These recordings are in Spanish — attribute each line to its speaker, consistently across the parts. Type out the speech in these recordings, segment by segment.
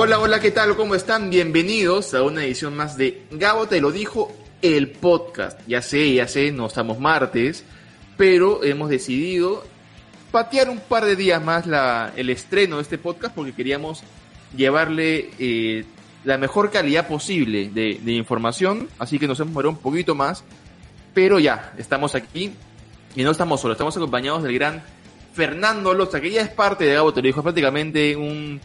Speaker 1: Hola, hola, ¿qué tal? ¿Cómo están? Bienvenidos a una edición más de Gabo te lo dijo, el podcast. Ya sé, ya sé, no estamos martes, pero hemos decidido patear un par de días más el estreno de este podcast porque queríamos llevarle eh, la mejor calidad posible de, información, así que nos hemos demorado un poquito más, pero ya, estamos aquí y no estamos solos, estamos acompañados del gran Fernando Loza, que ya es parte de Gabo te lo dijo, prácticamente un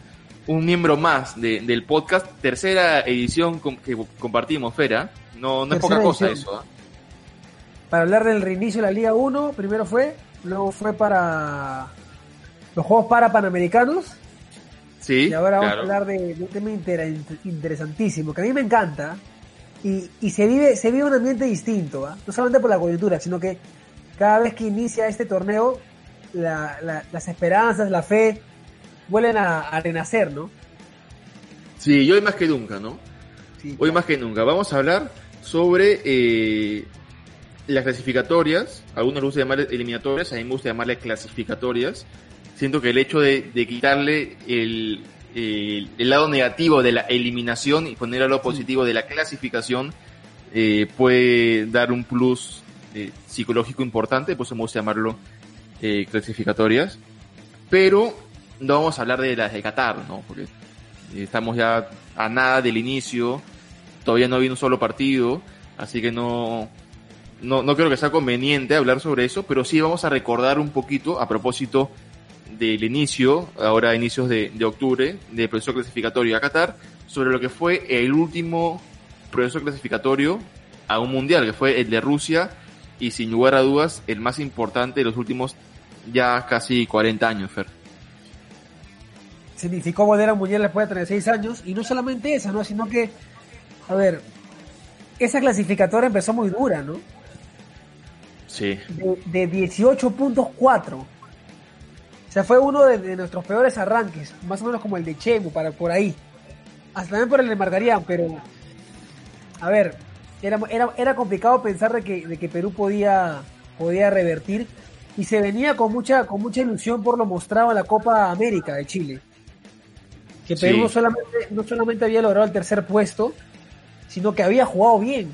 Speaker 1: un miembro más de, del podcast, tercera edición que compartimos, Fera. No, no es poca cosa eso. ¿ah?
Speaker 2: Para hablar del reinicio de la Liga 1, primero fue, luego fue para los Juegos para Panamericanos.
Speaker 1: Sí.
Speaker 2: Y ahora vamos a hablar de, un tema interesantísimo, que a mí me encanta. Y, y se vive se vive un ambiente distinto, ¿ah? no solamente por la coyuntura, sino que cada vez que inicia este torneo, las esperanzas, la fe, vuelven a, renacer, ¿no?
Speaker 1: Sí, hoy más que nunca, ¿no? hoy más que nunca. Vamos a hablar sobre eh, las clasificatorias. Algunos les gusta llamar eliminatorias, a mí me gusta llamarle clasificatorias. Siento que el hecho de, quitarle el, lado negativo de la eliminación y poner al lado positivo de la clasificación eh, puede dar un plus eh, psicológico importante, pues me gusta llamarlo clasificatorias. Pero no vamos a hablar de las de Qatar, ¿no? Porque estamos ya a nada del inicio, todavía no habido un solo partido, así que no, no, no creo que sea conveniente hablar sobre eso, pero sí vamos a recordar un poquito a propósito del inicio, ahora a inicios de, de octubre, del proceso clasificatorio a Qatar, sobre lo que fue el último proceso clasificatorio a un mundial, que fue el de Rusia, y sin lugar a dudas el más importante de los últimos ya casi 40 años, Fer
Speaker 2: significó volver a Mundial después de 36 años. Y no solamente esa, ¿no? Sino que, a ver, esa clasificatoria empezó muy dura, ¿no?
Speaker 1: Sí.
Speaker 2: De, 18.4. O sea, fue uno de, nuestros peores arranques, más o menos como el de Chemo, para por ahí. Hasta también por el de Margarían, pero. A ver, era, era, era complicado pensar de que, de que Perú podía, podía revertir y se venía con mucha, con mucha ilusión por lo mostrado en la Copa América de Chile que Perú no, solamente, no solamente había logrado el tercer puesto, sino que había jugado bien,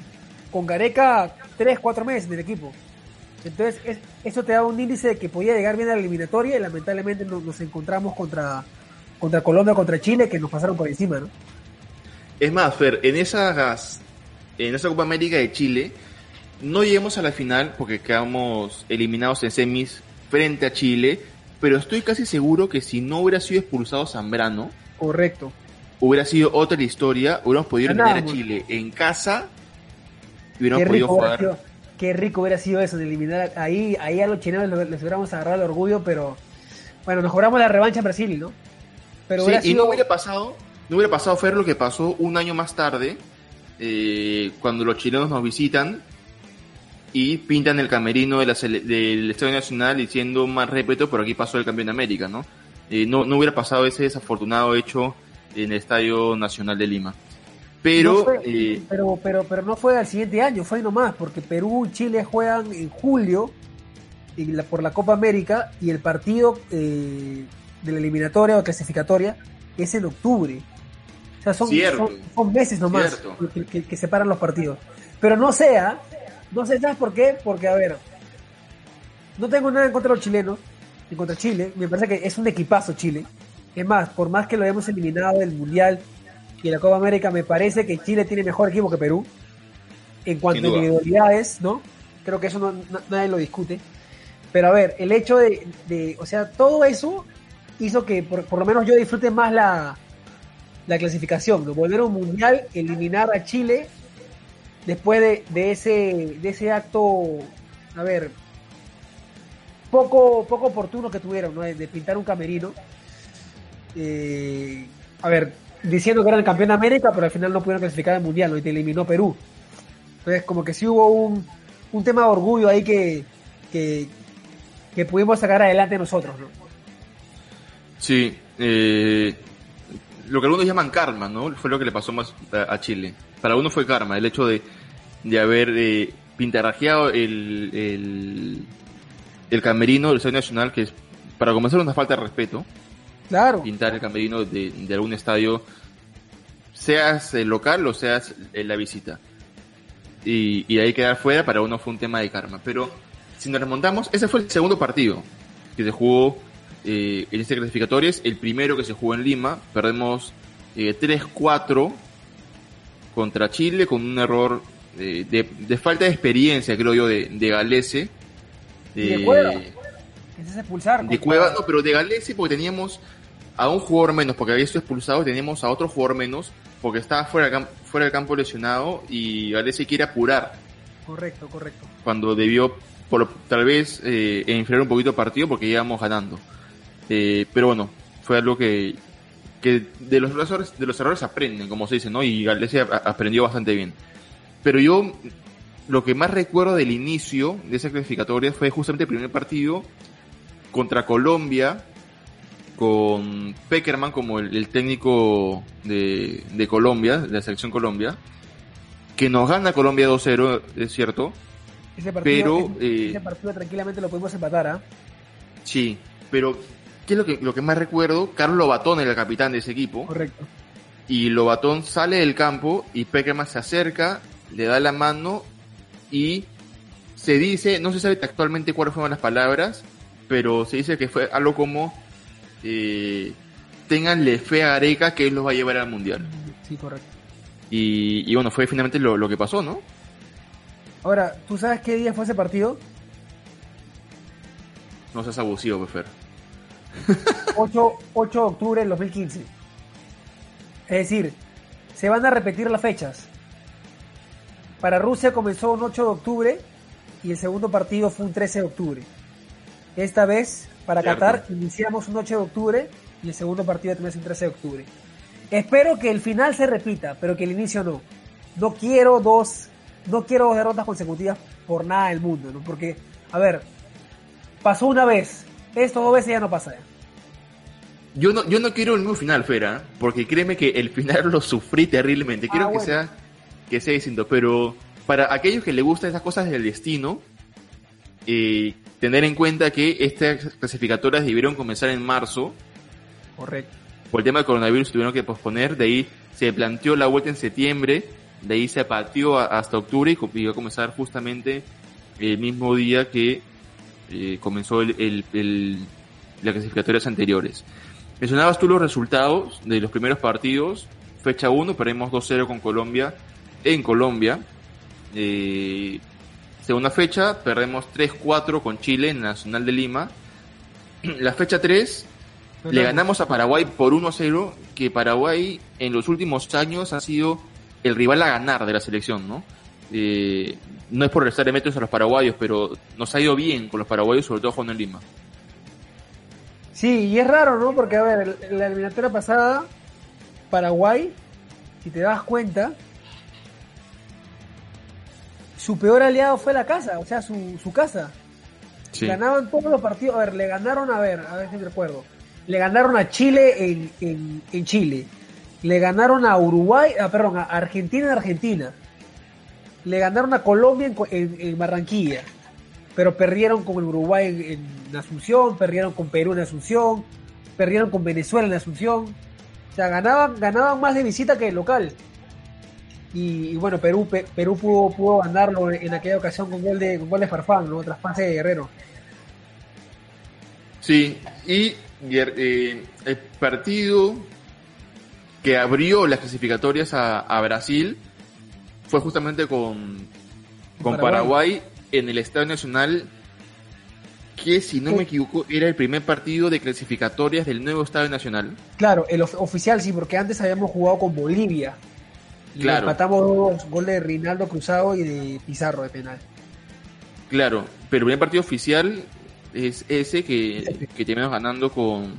Speaker 2: con Gareca tres, cuatro meses en el equipo. Entonces, eso te da un índice de que podía llegar bien a la eliminatoria y lamentablemente nos, encontramos contra, contra Colombia, contra Chile, que nos pasaron por encima, ¿no?
Speaker 1: Es más, Fer, en esas, en esa Copa América de Chile, no llegamos a la final porque quedamos eliminados en semis frente a Chile, pero estoy casi seguro que si no hubiera sido expulsado Zambrano,
Speaker 2: Correcto.
Speaker 1: Hubiera sido otra historia, hubiéramos podido eliminar a Chile en casa y hubiéramos podido jugar.
Speaker 2: qué rico hubiera sido eso, de eliminar ahí, ahí a los chilenos les hubiéramos agarrado el orgullo, pero bueno, nos cobramos la revancha en Brasil, ¿no?
Speaker 1: Pero sí, y no hubiera pasado, no hubiera pasado Fer lo que pasó un año más tarde, eh, cuando los chilenos nos visitan y pintan el camerino de la del Estadio Nacional diciendo más respeto, pero aquí pasó el campeón de América, ¿no? Eh, no, no hubiera pasado ese desafortunado hecho en el Estadio Nacional de Lima. Pero,
Speaker 2: eh, pero, pero, pero no fue al siguiente año, fue nomás, porque Perú y Chile juegan en julio por la Copa América y el partido eh, de la eliminatoria o clasificatoria es en octubre. O sea, son, son, meses nomás que, que, separan los partidos. Pero no sea, no sé, ¿sabes por qué? Porque, a ver, no tengo nada en contra de los chilenos, en contra Chile. Me parece que es un equipazo Chile. Es más, por más que lo hayamos eliminado del Mundial y en la Copa América, me parece que Chile tiene mejor equipo que Perú. En cuanto a individualidades, ¿no? Creo que eso no, nadie lo discute. Pero a ver, el hecho de, o sea, todo eso hizo que por, lo menos yo disfrute más la, la clasificación, ¿no? volver a un mundial, eliminar a Chile después de, de, ese, de ese acto, a ver, poco, poco oportuno que tuvieron, ¿no? De, pintar un camerino. Eh, a ver, diciendo que era el campeón de América, pero al final no pudieron clasificar al mundial, ¿no? Y te eliminó Perú. Entonces, como que sí hubo un, un tema de orgullo ahí que, que, pudimos sacar adelante nosotros, ¿no?
Speaker 1: Sí, eh, lo que algunos llaman karma, ¿no? Fue lo que le pasó más a, Chile. Para uno fue karma, el hecho de, de haber eh, el camerino del Estadio Nacional, que es, para comenzar, una falta de respeto.
Speaker 2: Claro.
Speaker 1: Pintar el camerino de, algún estadio seas el local o seas la visita. Y, y ahí quedar fuera para uno fue un tema de karma. Pero si nos remontamos, ese fue el segundo partido que se jugó eh, en este clasificatorias. El primero que se jugó en Lima, perdemos eh, 3-4 contra Chile con un error de, de, falta de experiencia, creo yo, de, de Galese.
Speaker 2: De Cueva. expulsar.
Speaker 1: De Cueva, no, pero de Galese porque teníamos a un jugador menos porque había sido expulsado, teníamos a otro jugador menos porque estaba fuera, fuera del campo lesionado y Galese quiere apurar.
Speaker 2: Correcto, correcto.
Speaker 1: Cuando debió por, tal vez eh, enfriar un poquito el partido porque íbamos ganando. Eh, pero bueno, fue algo que, que de los errores, de los errores aprenden, como se dice, ¿no? Y Galicia aprendió bastante bien. Pero yo lo que más recuerdo del inicio de esa clasificatoria fue justamente el primer partido contra Colombia, con Peckerman como el, técnico de, de, Colombia, de la selección Colombia, que nos gana Colombia 2-0, es cierto.
Speaker 2: Ese partido, pero, ese, eh, partido tranquilamente lo pudimos empatar, ¿ah?
Speaker 1: Sí, pero ¿qué es lo que, lo que más recuerdo? Carlos Lobatón era el capitán de ese equipo.
Speaker 2: Correcto.
Speaker 1: Y Lobatón sale del campo y Peckerman se acerca, le da la mano y se dice, no se sabe actualmente cuáles fueron las palabras, pero se dice que fue algo como eh, tenganle fe a Areca que él los va a llevar al mundial.
Speaker 2: Sí, correcto.
Speaker 1: Y, bueno, fue finalmente lo, lo, que pasó, ¿no?
Speaker 2: Ahora, ¿tú sabes qué día fue ese partido?
Speaker 1: No seas abusivo, Pefer.
Speaker 2: 8, 8 de octubre del 2015. Es decir, se van a repetir las fechas. Para Rusia comenzó un 8 de octubre y el segundo partido fue un 13 de octubre. Esta vez para Qatar iniciamos un 8 de octubre y el segundo partido también es un 13 de octubre. Espero que el final se repita, pero que el inicio no. No quiero dos, no quiero dos derrotas consecutivas por nada del mundo, ¿no? Porque, a ver, pasó una vez, esto dos veces ya no pasa.
Speaker 1: Yo no, yo no quiero el mismo final, Fera, porque créeme que el final lo sufrí terriblemente. Quiero ah, que sea que sea distinto, pero para aquellos que les gustan esas cosas del destino, eh, tener en cuenta que estas clasificatorias debieron comenzar en marzo.
Speaker 2: Correcto.
Speaker 1: Por el tema del coronavirus tuvieron que posponer, de ahí se planteó la vuelta en septiembre, de ahí se pateó hasta octubre y iba a comenzar justamente el mismo día que eh, comenzó el, las clasificatorias anteriores. Mencionabas tú los resultados de los primeros partidos. Fecha 1, perdimos 2-0 con Colombia en Colombia. Eh, segunda fecha, perdemos 3-4 con Chile en Nacional de Lima. La fecha 3, le ganamos a Paraguay por 1-0, que Paraguay en los últimos años ha sido el rival a ganar de la selección, ¿no? Eh, no es por restarle metros a los paraguayos, pero nos ha ido bien con los paraguayos, sobre todo jugando en Lima.
Speaker 2: Sí, y es raro, ¿no? Porque, a ver, la eliminatoria pasada, Paraguay, si te das cuenta, su peor aliado fue la casa, o sea, su, su casa. Ganaban todos los partidos. A ver, le ganaron, a ver, a ver si me recuerdo. Le ganaron a Chile en, en, Chile. Le ganaron a Uruguay, ah, perdón, a Argentina en Argentina. Le ganaron a Colombia en, en, Barranquilla. Pero perdieron con el Uruguay en, Asunción, perdieron con Perú en Asunción, perdieron con Venezuela en Asunción. O sea, ganaban, ganaban más de visita que de local. Y, bueno, Perú Perú pudo, pudo ganarlo en aquella ocasión con gol de, con gol de Farfán, ¿no? Traspase de Guerrero.
Speaker 1: Sí, y eh, el partido que abrió las clasificatorias a, Brasil fue justamente con, con Paraguay. en el Estadio Nacional, que si no me equivoco era el primer partido de clasificatorias del nuevo Estadio Nacional.
Speaker 2: Claro, el oficial sí, porque antes habíamos jugado con Bolivia claro. empatamos dos goles de Rinaldo Cruzado y de Pizarro de penal.
Speaker 1: Claro, pero el primer partido oficial es ese que, que terminamos ganando con,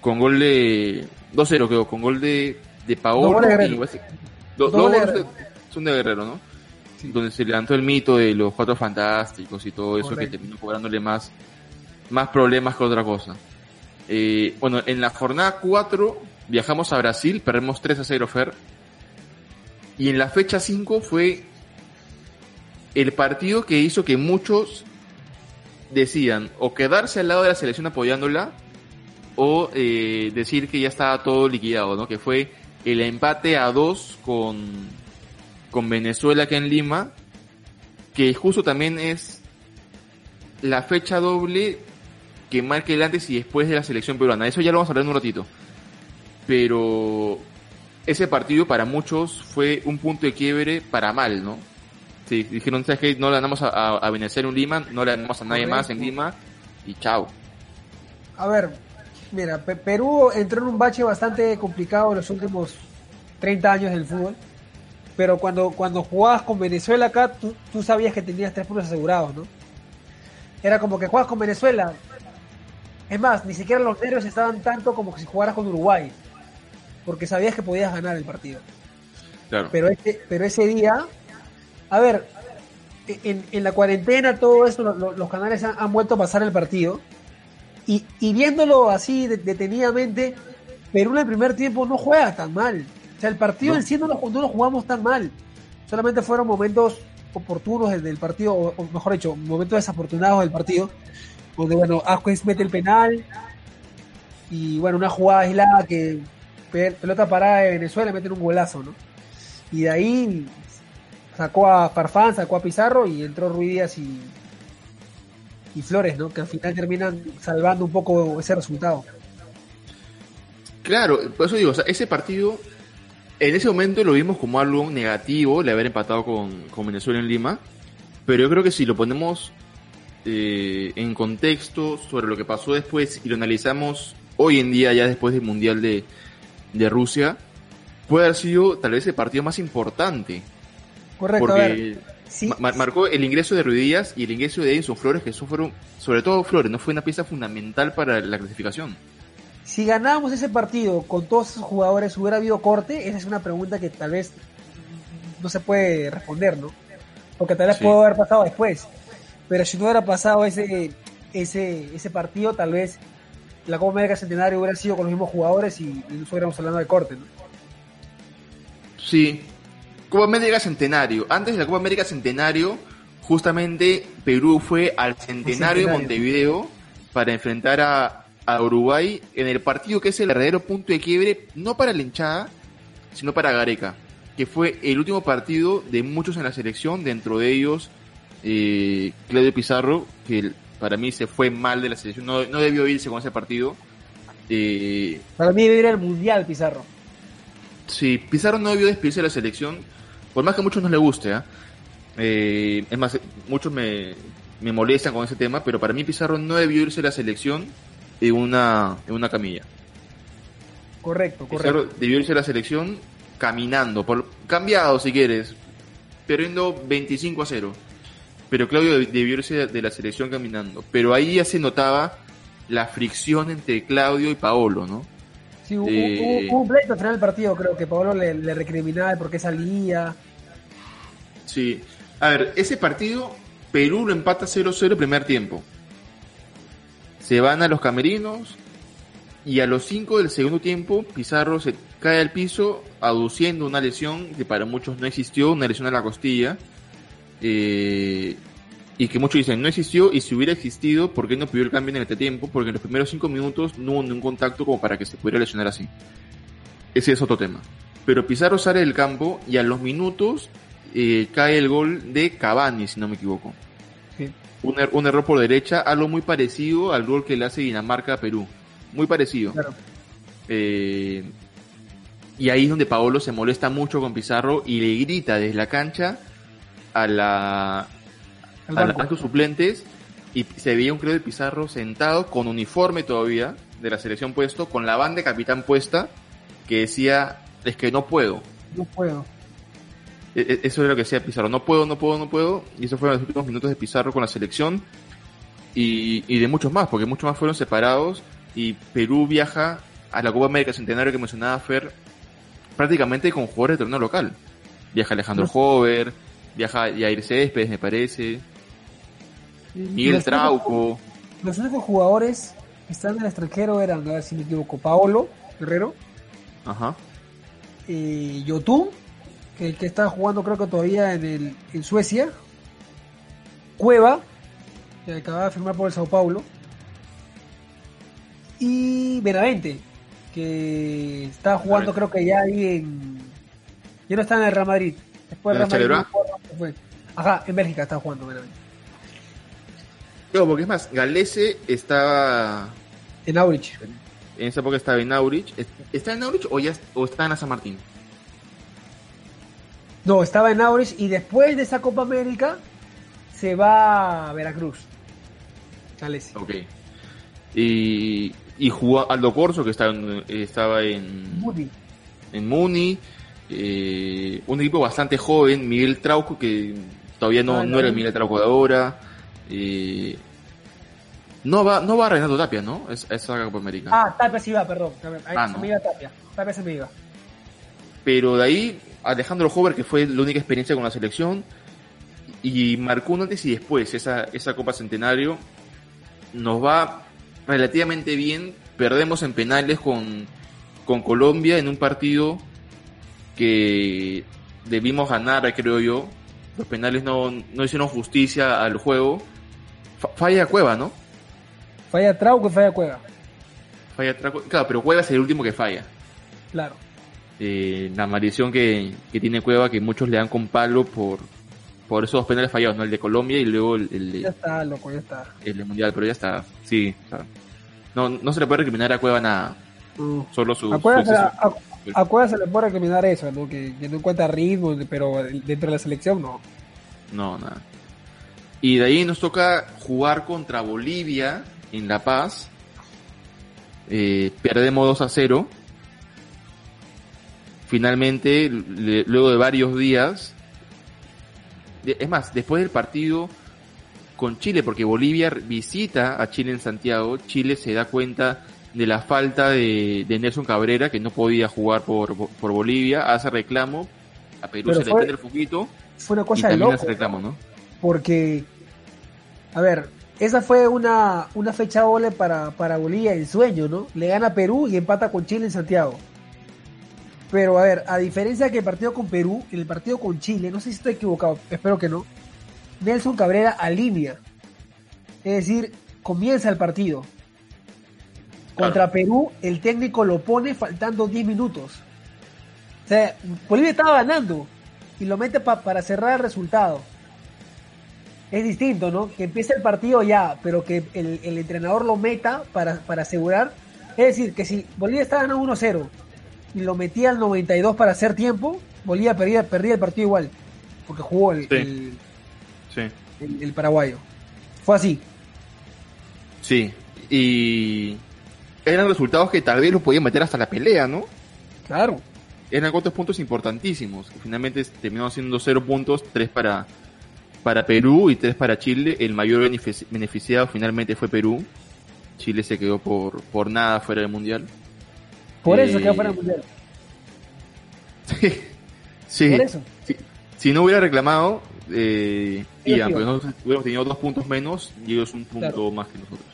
Speaker 1: con gol de 2-0, creo, con gol de, de Paolo. Dos goles son de Guerrero, ¿no? Donde se levantó el mito de los cuatro fantásticos y todo eso que terminó cobrándole más, más problemas que otra cosa. Eh, bueno, en la jornada 4 viajamos a Brasil, perdemos 3 a 0 Fer, y en la fecha 5 fue el partido que hizo que muchos decían o quedarse al lado de la selección apoyándola o eh, decir que ya estaba todo liquidado, ¿no? Que fue el empate a dos con, con Venezuela aquí en Lima, que justo también es la fecha doble que marque el antes y después de la selección peruana. Eso ya lo vamos a hablar en un ratito. Pero ese partido para muchos fue un punto de quiebre para mal, ¿no? Sí, dijeron, ¿sabes qué? No le ganamos a, a, Venezuela en Lima, no le ganamos a nadie más en Lima y chao.
Speaker 2: A ver, mira, Perú entró en un bache bastante complicado en los últimos 30 años del fútbol. Pero cuando, cuando jugabas con Venezuela acá, tú, tú sabías que tenías tres puntos asegurados, ¿no? Era como que jugabas con Venezuela. Es más, ni siquiera los nervios estaban tanto como si jugaras con Uruguay. Porque sabías que podías ganar el partido. Claro. Pero, ese, pero ese día, a ver, en, en la cuarentena, todo eso, los canales han, vuelto a pasar el partido. Y, y viéndolo así detenidamente, Perú en el primer tiempo no juega tan mal. O sea, el partido en sí no lo, jugamos tan mal. Solamente fueron momentos oportunos del, partido, o, mejor dicho, momentos desafortunados del partido, donde, bueno, Asquez mete el penal y, bueno, una jugada aislada que pelota parada de Venezuela mete un golazo, ¿no? Y de ahí sacó a Farfán, sacó a Pizarro y entró Ruiz y, y Flores, ¿no? Que al final terminan salvando un poco ese resultado.
Speaker 1: Claro, por eso digo, ese partido en ese momento lo vimos como algo negativo, de haber empatado con, Venezuela en Lima, pero yo creo que si lo ponemos eh, en contexto sobre lo que pasó después y lo analizamos hoy en día, ya después del Mundial de, de Rusia, puede haber sido tal vez el partido más importante.
Speaker 2: Correcto, porque
Speaker 1: marcó el ingreso de Ruidías y el ingreso de Edison Flores, que eso fueron, sobre todo Flores, no fue una pieza fundamental para la clasificación.
Speaker 2: Si ganábamos ese partido con todos esos jugadores, ¿hubiera habido corte? Esa es una pregunta que tal vez no se puede responder, ¿no? Porque tal vez pudo haber pasado después. Pero si no hubiera pasado ese, ese, ese partido, tal vez la Copa América Centenario hubiera sido con los mismos jugadores y, no estuviéramos hablando de corte, ¿no?
Speaker 1: Sí. Copa América Centenario. Antes de la Copa América Centenario, justamente Perú fue al Centenario, de Montevideo para enfrentar a, a Uruguay en el partido que es el verdadero punto de quiebre, no para la hinchada, sino para Gareca, que fue el último partido de muchos en la selección, dentro de ellos eh, Claudio Pizarro, que para mí se fue mal de la selección, no, debió irse con ese partido.
Speaker 2: Eh, para mí debió ir al Mundial Pizarro.
Speaker 1: Sí, Pizarro no debió despedirse de la selección, por más que a muchos no le guste. ¿ah? ¿eh? es más, muchos me, me molestan con ese tema, pero para mí Pizarro no debió irse de la selección en una, en una camilla.
Speaker 2: Correcto, correcto.
Speaker 1: debió irse a la selección caminando, por, cambiado si quieres, perdiendo 25 a 0. Pero Claudio debió irse de la selección caminando. Pero ahí ya se notaba la fricción entre Claudio y Paolo, ¿no?
Speaker 2: Sí, hubo, eh, un pleito al final del partido, creo que Paolo le, le recriminaba el por qué salía.
Speaker 1: Sí. A ver, ese partido, Perú lo empata 0-0 el primer tiempo se van a los camerinos y a los 5 del segundo tiempo Pizarro se cae al piso aduciendo una lesión que para muchos no existió, una lesión a la costilla. Eh, y que muchos dicen no existió y si hubiera existido, ¿por qué no pidió el cambio en este tiempo? Porque en los primeros 5 minutos no hubo ningún contacto como para que se pudiera lesionar así. Ese es otro tema. Pero Pizarro sale del campo y a los minutos eh, cae el gol de Cavani, si no me equivoco un, er-, un, error por derecha, algo muy parecido al gol que le hace Dinamarca a Perú. Muy parecido. Eh, y ahí es donde Paolo se molesta mucho con Pizarro y le grita desde la cancha a la a los suplentes y se veía un creo de Pizarro sentado con uniforme todavía de la selección puesto, con la banda de capitán puesta, que decía, es que no puedo.
Speaker 2: No puedo.
Speaker 1: E, e, eso era lo que decía Pizarro, no puedo, no puedo, no puedo. Y eso fueron los últimos minutos de Pizarro con la selección. Y, y de muchos más, porque muchos más fueron separados. Y Perú viaja a la Copa América Centenario que mencionaba Fer, prácticamente con jugadores de torneo local. Viaja Alejandro Hover, viaja Yair Céspedes, me parece. Miguel Trauco.
Speaker 2: los únicos jugadores que están en el extranjero eran, a ver si me equivoco, Paolo Guerrero.
Speaker 1: Ajá.
Speaker 2: Eh, Yotun que, que está jugando creo que todavía en, el, en Suecia. Cueva, que acaba de firmar por el Sao Paulo. Y Benavente, que está jugando creo que ya ahí en... Ya no está en el Real Madrid. Después del Real Madrid. Ajá, en Bélgica está jugando.
Speaker 1: No, porque es más, Galese estaba...
Speaker 2: En Aurich.
Speaker 1: En esa época estaba en Aurich. ¿Está en Aurich o, ya, o está en San Martín?
Speaker 2: No, estaba en Aurich y después de esa Copa América se va a Veracruz. Galese.
Speaker 1: Ok. Y, y jugó Aldo Corso, que estaba en, estaba en
Speaker 2: Muni.
Speaker 1: En Muni. Eh, un equipo bastante joven, Miguel Trauco, que todavía no, no era el Miguel Trauco de ahora. Eh, no va, no va Renato Tapia, ¿no? Es, esa Copa América.
Speaker 2: Ah, Tapia sí va, perdón. ah, se me iba Tapia. Tapia se me iba.
Speaker 1: Pero de ahí, Alejandro Hover, que fue la única experiencia con la selección, y marcó un antes y después esa, esa Copa Centenario, nos va relativamente bien. Perdemos en penales con, con Colombia en un partido que debimos ganar, creo yo. Los penales no, no hicieron justicia al juego. falla Cueva, ¿no?
Speaker 2: Falla Trauco falla Cueva.
Speaker 1: Falla Trauco, claro, pero Cueva es el último que falla.
Speaker 2: Claro.
Speaker 1: Eh, la maldición que, que, tiene Cueva, que muchos le dan con palo por, por esos dos penales fallados, ¿no? El de Colombia y luego el, el
Speaker 2: Ya está, loco, ya está.
Speaker 1: El Mundial, pero ya está, sí. no, no se le puede recriminar a Cueva nada. Solo su...
Speaker 2: A Cueva, se, a, Cueva se le puede recriminar eso, ¿no? Que, que no encuentra ritmo, pero dentro de la selección no.
Speaker 1: No, nada. Y de ahí nos toca jugar contra Bolivia en La Paz. Eh, perdemos 2 a 0. Finalmente, luego de varios días, es más, después del partido con Chile, porque Bolivia visita a Chile en Santiago, Chile se da cuenta de la falta de, Nelson Cabrera, que no podía jugar por, Bolivia, hace reclamo, a Perú se le prende el foquito.
Speaker 2: Fue una cosa de loco,
Speaker 1: reclamo, ¿no?
Speaker 2: Porque, a ver, esa fue una, una fecha doble para, para Bolivia en sueño, ¿no? Le gana Perú y empata con Chile en Santiago. Pero a ver, a diferencia que el partido con Perú, en el partido con Chile, no sé si estoy equivocado, espero que no, Nelson Cabrera alinea. Es decir, comienza el partido. Contra Perú, el técnico lo pone faltando 10 minutos. O sea, Bolivia estaba ganando y lo mete para cerrar el resultado. Es distinto, ¿no? Que empiece el partido ya, pero que el, entrenador lo meta para, para asegurar. Es decir, que si Bolivia está ganando 1-0 y lo metía al 92 para hacer tiempo, Bolivia perdía, perdía el partido igual, porque jugó el, el, paraguayo. Fue así.
Speaker 1: Sí, y eran resultados que tal vez los podían meter hasta la pelea, ¿no?
Speaker 2: Claro.
Speaker 1: Eran cuatro puntos importantísimos, finalmente terminaron siendo cero puntos, tres para, para Perú y tres para Chile. El mayor beneficiado finalmente fue Perú. Chile se quedó por, por nada fuera del Mundial.
Speaker 2: Por eso quedó fuera del mundial.
Speaker 1: Sí, Por eso. Si, no hubiera reclamado, eh, pues nosotros hubiéramos tenido dos puntos menos y ellos un punto más que nosotros.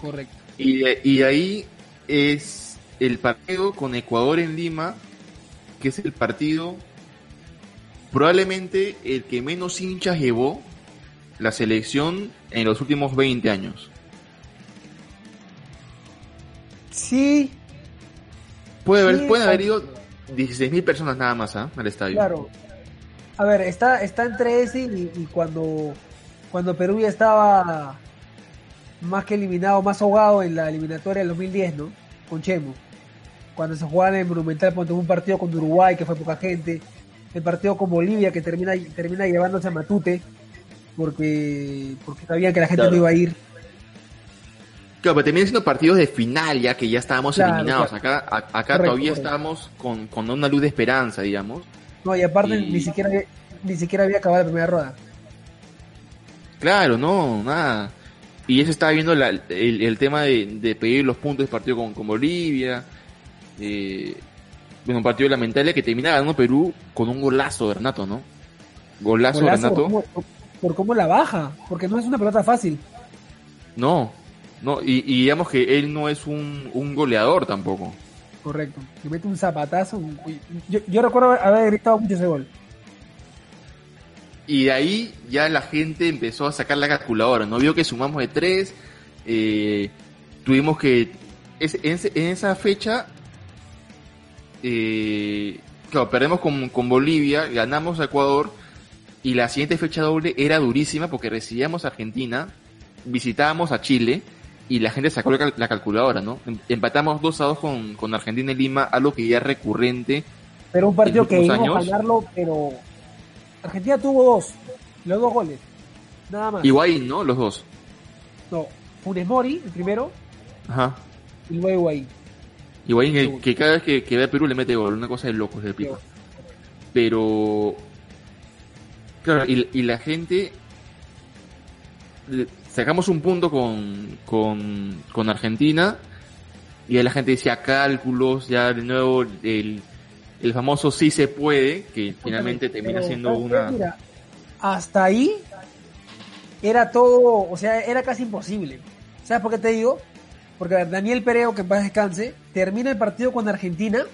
Speaker 2: Correcto.
Speaker 1: Y, y ahí es el partido con Ecuador en Lima, que es el partido probablemente el que menos hinchas llevó la selección en los últimos 20 años.
Speaker 2: Sí,
Speaker 1: Puede haber, pueden haber ido 16.000 personas nada más ¿ah? al estadio.
Speaker 2: Claro. A ver, está, está entre ese y, cuando, cuando Perú ya estaba más que eliminado, más ahogado en la eliminatoria del 2010, ¿no? Con Chemo. Cuando se jugaba en el Monumental, cuando un partido con Uruguay, que fue poca gente. El partido con Bolivia, que termina, termina llevándose a Matute, porque, porque sabían que la gente no iba a ir.
Speaker 1: Claro, pero terminan siendo partidos de final ya que ya estábamos eliminados. Acá, acá todavía estábamos con, con, una luz de esperanza, digamos.
Speaker 2: No, y aparte ni siquiera había, ni siquiera había acabado la primera rueda.
Speaker 1: Claro, no, nada. Y eso estaba viendo el, el, tema de, pedir los puntos de partido con, con Bolivia. Eh, bueno, un partido lamentable que termina ganando Perú con un golazo de Renato, ¿no? Golazo, de Renato.
Speaker 2: Por por cómo la baja, porque no es una pelota fácil.
Speaker 1: No, no, y, digamos que él no es un, un goleador tampoco.
Speaker 2: Correcto. Que mete un zapatazo. Yo, yo recuerdo haber gritado mucho ese gol.
Speaker 1: Y de ahí ya la gente empezó a sacar la calculadora. No vio que sumamos de tres. Eh, tuvimos que. en, esa fecha eh, claro, perdemos con, con Bolivia, ganamos a Ecuador y la siguiente fecha doble era durísima porque recibíamos a Argentina, visitábamos a Chile y la gente sacó la, calculadora, ¿no? Em, empatamos 2 a 2 con, con Argentina y Lima, algo que ya es recurrente.
Speaker 2: Pero un partido que íbamos a ganarlo, pero Argentina tuvo dos, los dos goles, nada más.
Speaker 1: Higuaín, ¿no? Los dos.
Speaker 2: No, Funes Mori, el primero.
Speaker 1: Ajá.
Speaker 2: Y luego Higuaín.
Speaker 1: Higuaín, que, cada vez que, que, ve a Perú le mete gol, una cosa de locos del pico. Pero Claro, y, la gente sacamos un punto con, con, Argentina y la gente decía cálculos, ya de nuevo el, el famoso sí se puede, que finalmente termina siendo una...
Speaker 2: hasta ahí era todo, o sea, era casi imposible. ¿Sabes por qué te digo? Porque Daniel Pereo, que en paz descanse, termina el partido con Argentina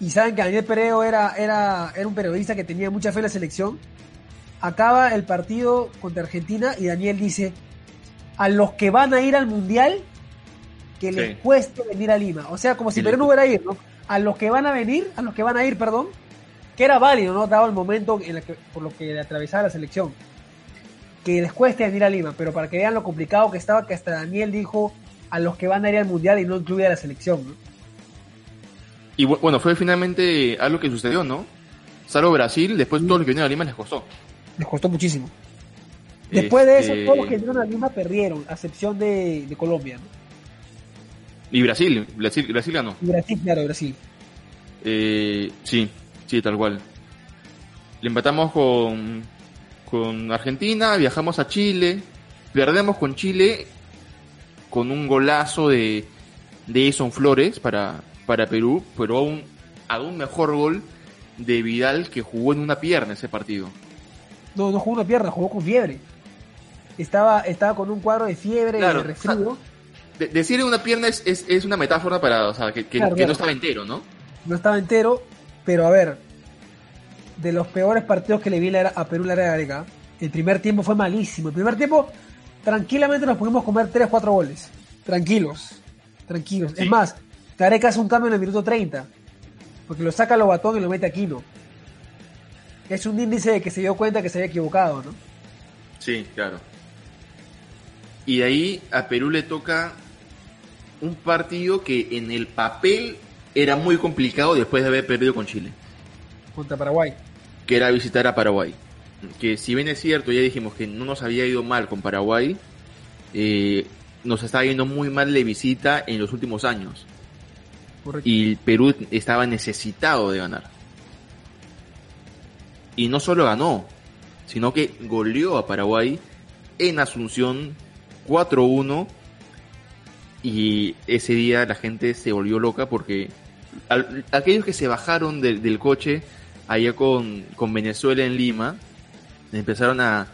Speaker 2: y saben que Daniel Pereo era, era, era un periodista que tenía mucha fe en la selección. Acaba el partido contra Argentina y Daniel dice, a los que van a ir al Mundial, que les cueste venir a Lima. O sea, como si Perú no hubiera ir, ¿no? A los que van a venir, a los que van a ir, perdón, que era válido, ¿no? Dado el momento en el que, por lo que atravesaba la selección. Que les cueste venir a Lima, pero para que vean lo complicado que estaba, que hasta Daniel dijo a los que van a ir al Mundial y no incluye a la selección, ¿no?
Speaker 1: Y bueno, fue finalmente algo que sucedió, ¿no? Salvo Brasil, después todos los que vinieron a Lima les costó.
Speaker 2: Les costó muchísimo. Después de eso, este todos los que vinieron a Lima perdieron, a excepción de, Colombia, ¿no?
Speaker 1: Y Brasil, Brasil, Brasil ganó.
Speaker 2: Brasil, claro, Brasil.
Speaker 1: Eh, sí, sí, tal cual. Le empatamos con, con Argentina, viajamos a Chile, perdemos con Chile con un golazo de, de Eson Flores para, para Perú, pero aún, un mejor gol de Vidal que jugó en una pierna ese partido.
Speaker 2: No, no jugó una pierna, jugó con fiebre. Estaba, estaba con un cuadro de fiebre, de resfrío.
Speaker 1: Decir una pierna es, es, una metáfora para, o sea, que, que, no estaba entero, ¿no?
Speaker 2: No estaba entero, pero a ver, de los peores partidos que le vi a Perú la Gareca, el primer tiempo fue malísimo. El primer tiempo, tranquilamente nos pudimos comer 3-4 goles. Tranquilos, tranquilos. Es más, Gareca hace un cambio en el minuto 30. Porque lo saca a Lobatón y lo mete a Quino. Es un índice de que se dio cuenta que se había equivocado, ¿no?
Speaker 1: Sí, claro. Y de ahí a Perú le toca un partido que en el papel era muy complicado después de haber perdido con Chile.
Speaker 2: Contra Paraguay.
Speaker 1: Que era visitar a Paraguay. Que si bien es cierto, ya dijimos que no nos había ido mal con Paraguay, eh, nos estaba yendo muy mal de visita en los últimos años. Y Perú estaba necesitado de ganar. Y no solo ganó, sino que goleó a Paraguay en Asunción 4-1. Y ese día la gente se volvió loca porque aquellos que se bajaron del coche allá con, Venezuela en Lima empezaron a,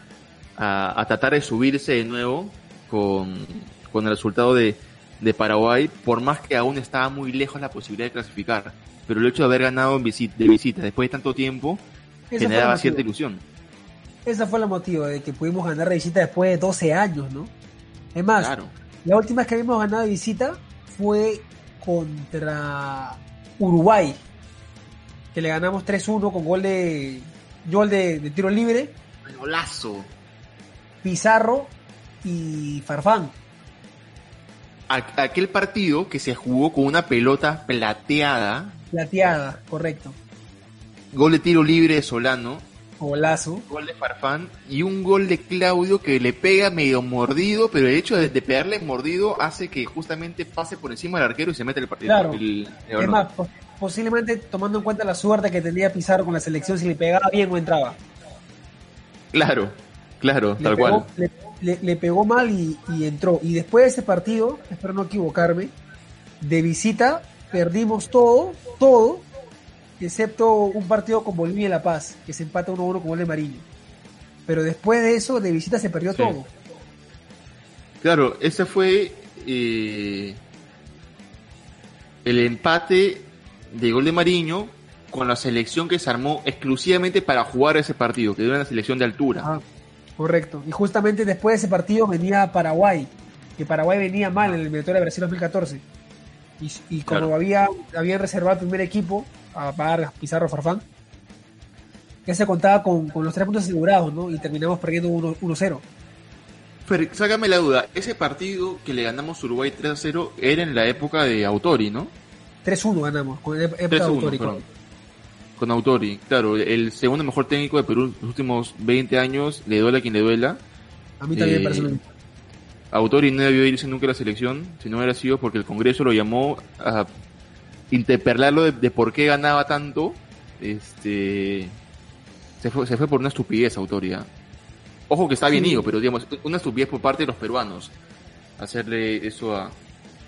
Speaker 1: a, tratar de subirse de nuevo con, con el resultado de, de Paraguay, por más que aún estaba muy lejos la posibilidad de clasificar. Pero el hecho de haber ganado en visita, de visita después de tanto tiempo generaba cierta ilusión.
Speaker 2: Esa fue la motivo de que pudimos ganar de visita después de 12 años, ¿no? Es más, la última vez que habíamos ganado de visita fue contra Uruguay, que le ganamos 3-1 con gol de gol de, de tiro libre.
Speaker 1: Golazo.
Speaker 2: Pizarro y Farfán
Speaker 1: aquel partido que se jugó con una pelota plateada.
Speaker 2: Plateada, correcto.
Speaker 1: Gol de tiro libre de Solano.
Speaker 2: Golazo.
Speaker 1: Gol de Farfán y un gol de Claudio que le pega medio mordido, pero el hecho de, pegarle mordido hace que justamente pase por encima del arquero y se mete el partido.
Speaker 2: Claro. es más, posiblemente tomando en cuenta la suerte que tendría Pizarro con la selección, si le pegaba bien o entraba.
Speaker 1: Claro, claro, tal cual
Speaker 2: le, pegó mal y, entró. Y después de ese partido, espero no equivocarme, de visita perdimos todo, todo, excepto un partido con Bolivia y La Paz, que se empata 1-1 con gol de Mariño. Pero después de eso, de visita se perdió todo.
Speaker 1: Claro, ese fue eh, el empate de gol de Mariño con la selección que se armó exclusivamente para jugar ese partido, que era una selección de altura. Ah.
Speaker 2: Correcto. Y justamente después de ese partido venía Paraguay, que Paraguay venía mal en el eliminatorio de Brasil 2014. Y, como había, habían reservado el primer equipo, a Vargas, Pizarro, Farfán, ya se contaba con, los tres puntos asegurados, ¿no? Y terminamos perdiendo 1-0.
Speaker 1: Pero sácame la duda, ese partido que le ganamos Uruguay 3-0 era en la época de Autori, ¿no?
Speaker 2: 3-1 ganamos, con época de Autori.
Speaker 1: Con Autori, claro, el segundo mejor técnico de Perú en los últimos 20 años, le duela a quien le duela.
Speaker 2: A mí también me parece eh,
Speaker 1: Autori no debió irse nunca a la selección, si no hubiera sido porque el Congreso lo llamó a interpelarlo de, por qué ganaba tanto. Este se fue, se fue por una estupidez Autori. Ojo que está bien ido, pero digamos, una estupidez por parte de los peruanos hacerle eso a,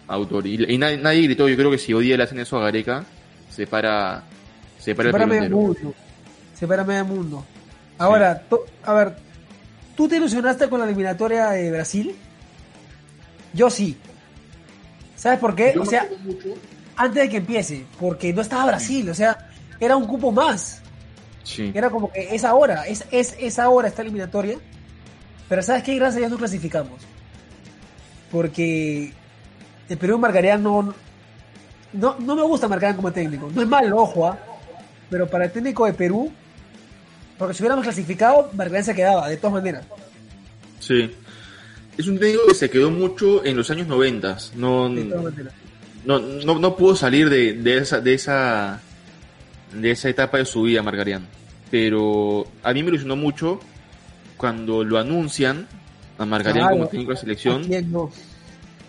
Speaker 1: Autori. Y, nadie, gritó, yo creo que si hoy día le hacen eso a Gareca, se para, se para
Speaker 2: el medio mundo. Se para medio mundo. Ahora, a ver, ¿tú te ilusionaste con la eliminatoria de Brasil? Yo sí. ¿Sabes por qué? o sea, antes de que empiece, porque no estaba Brasil, o sea, era un cupo más. Sí. Era como que es ahora, es, es, es ahora esta eliminatoria. Pero ¿sabes qué? Gracias a Dios no clasificamos. Porque el Perú marcaría no, no, no me gusta marcar como técnico. No es malo, ojo, ¿ah? pero para el técnico de Perú, porque si hubiéramos clasificado, Margarán se quedaba, de todas maneras.
Speaker 1: Sí es un técnico que se quedó mucho en los años 90. No, no, no, no, pudo salir de, de, esa, de, esa, de esa etapa de su vida, Margarian. Pero a mí me ilusionó mucho cuando lo anuncian a Margarian como técnico de selección.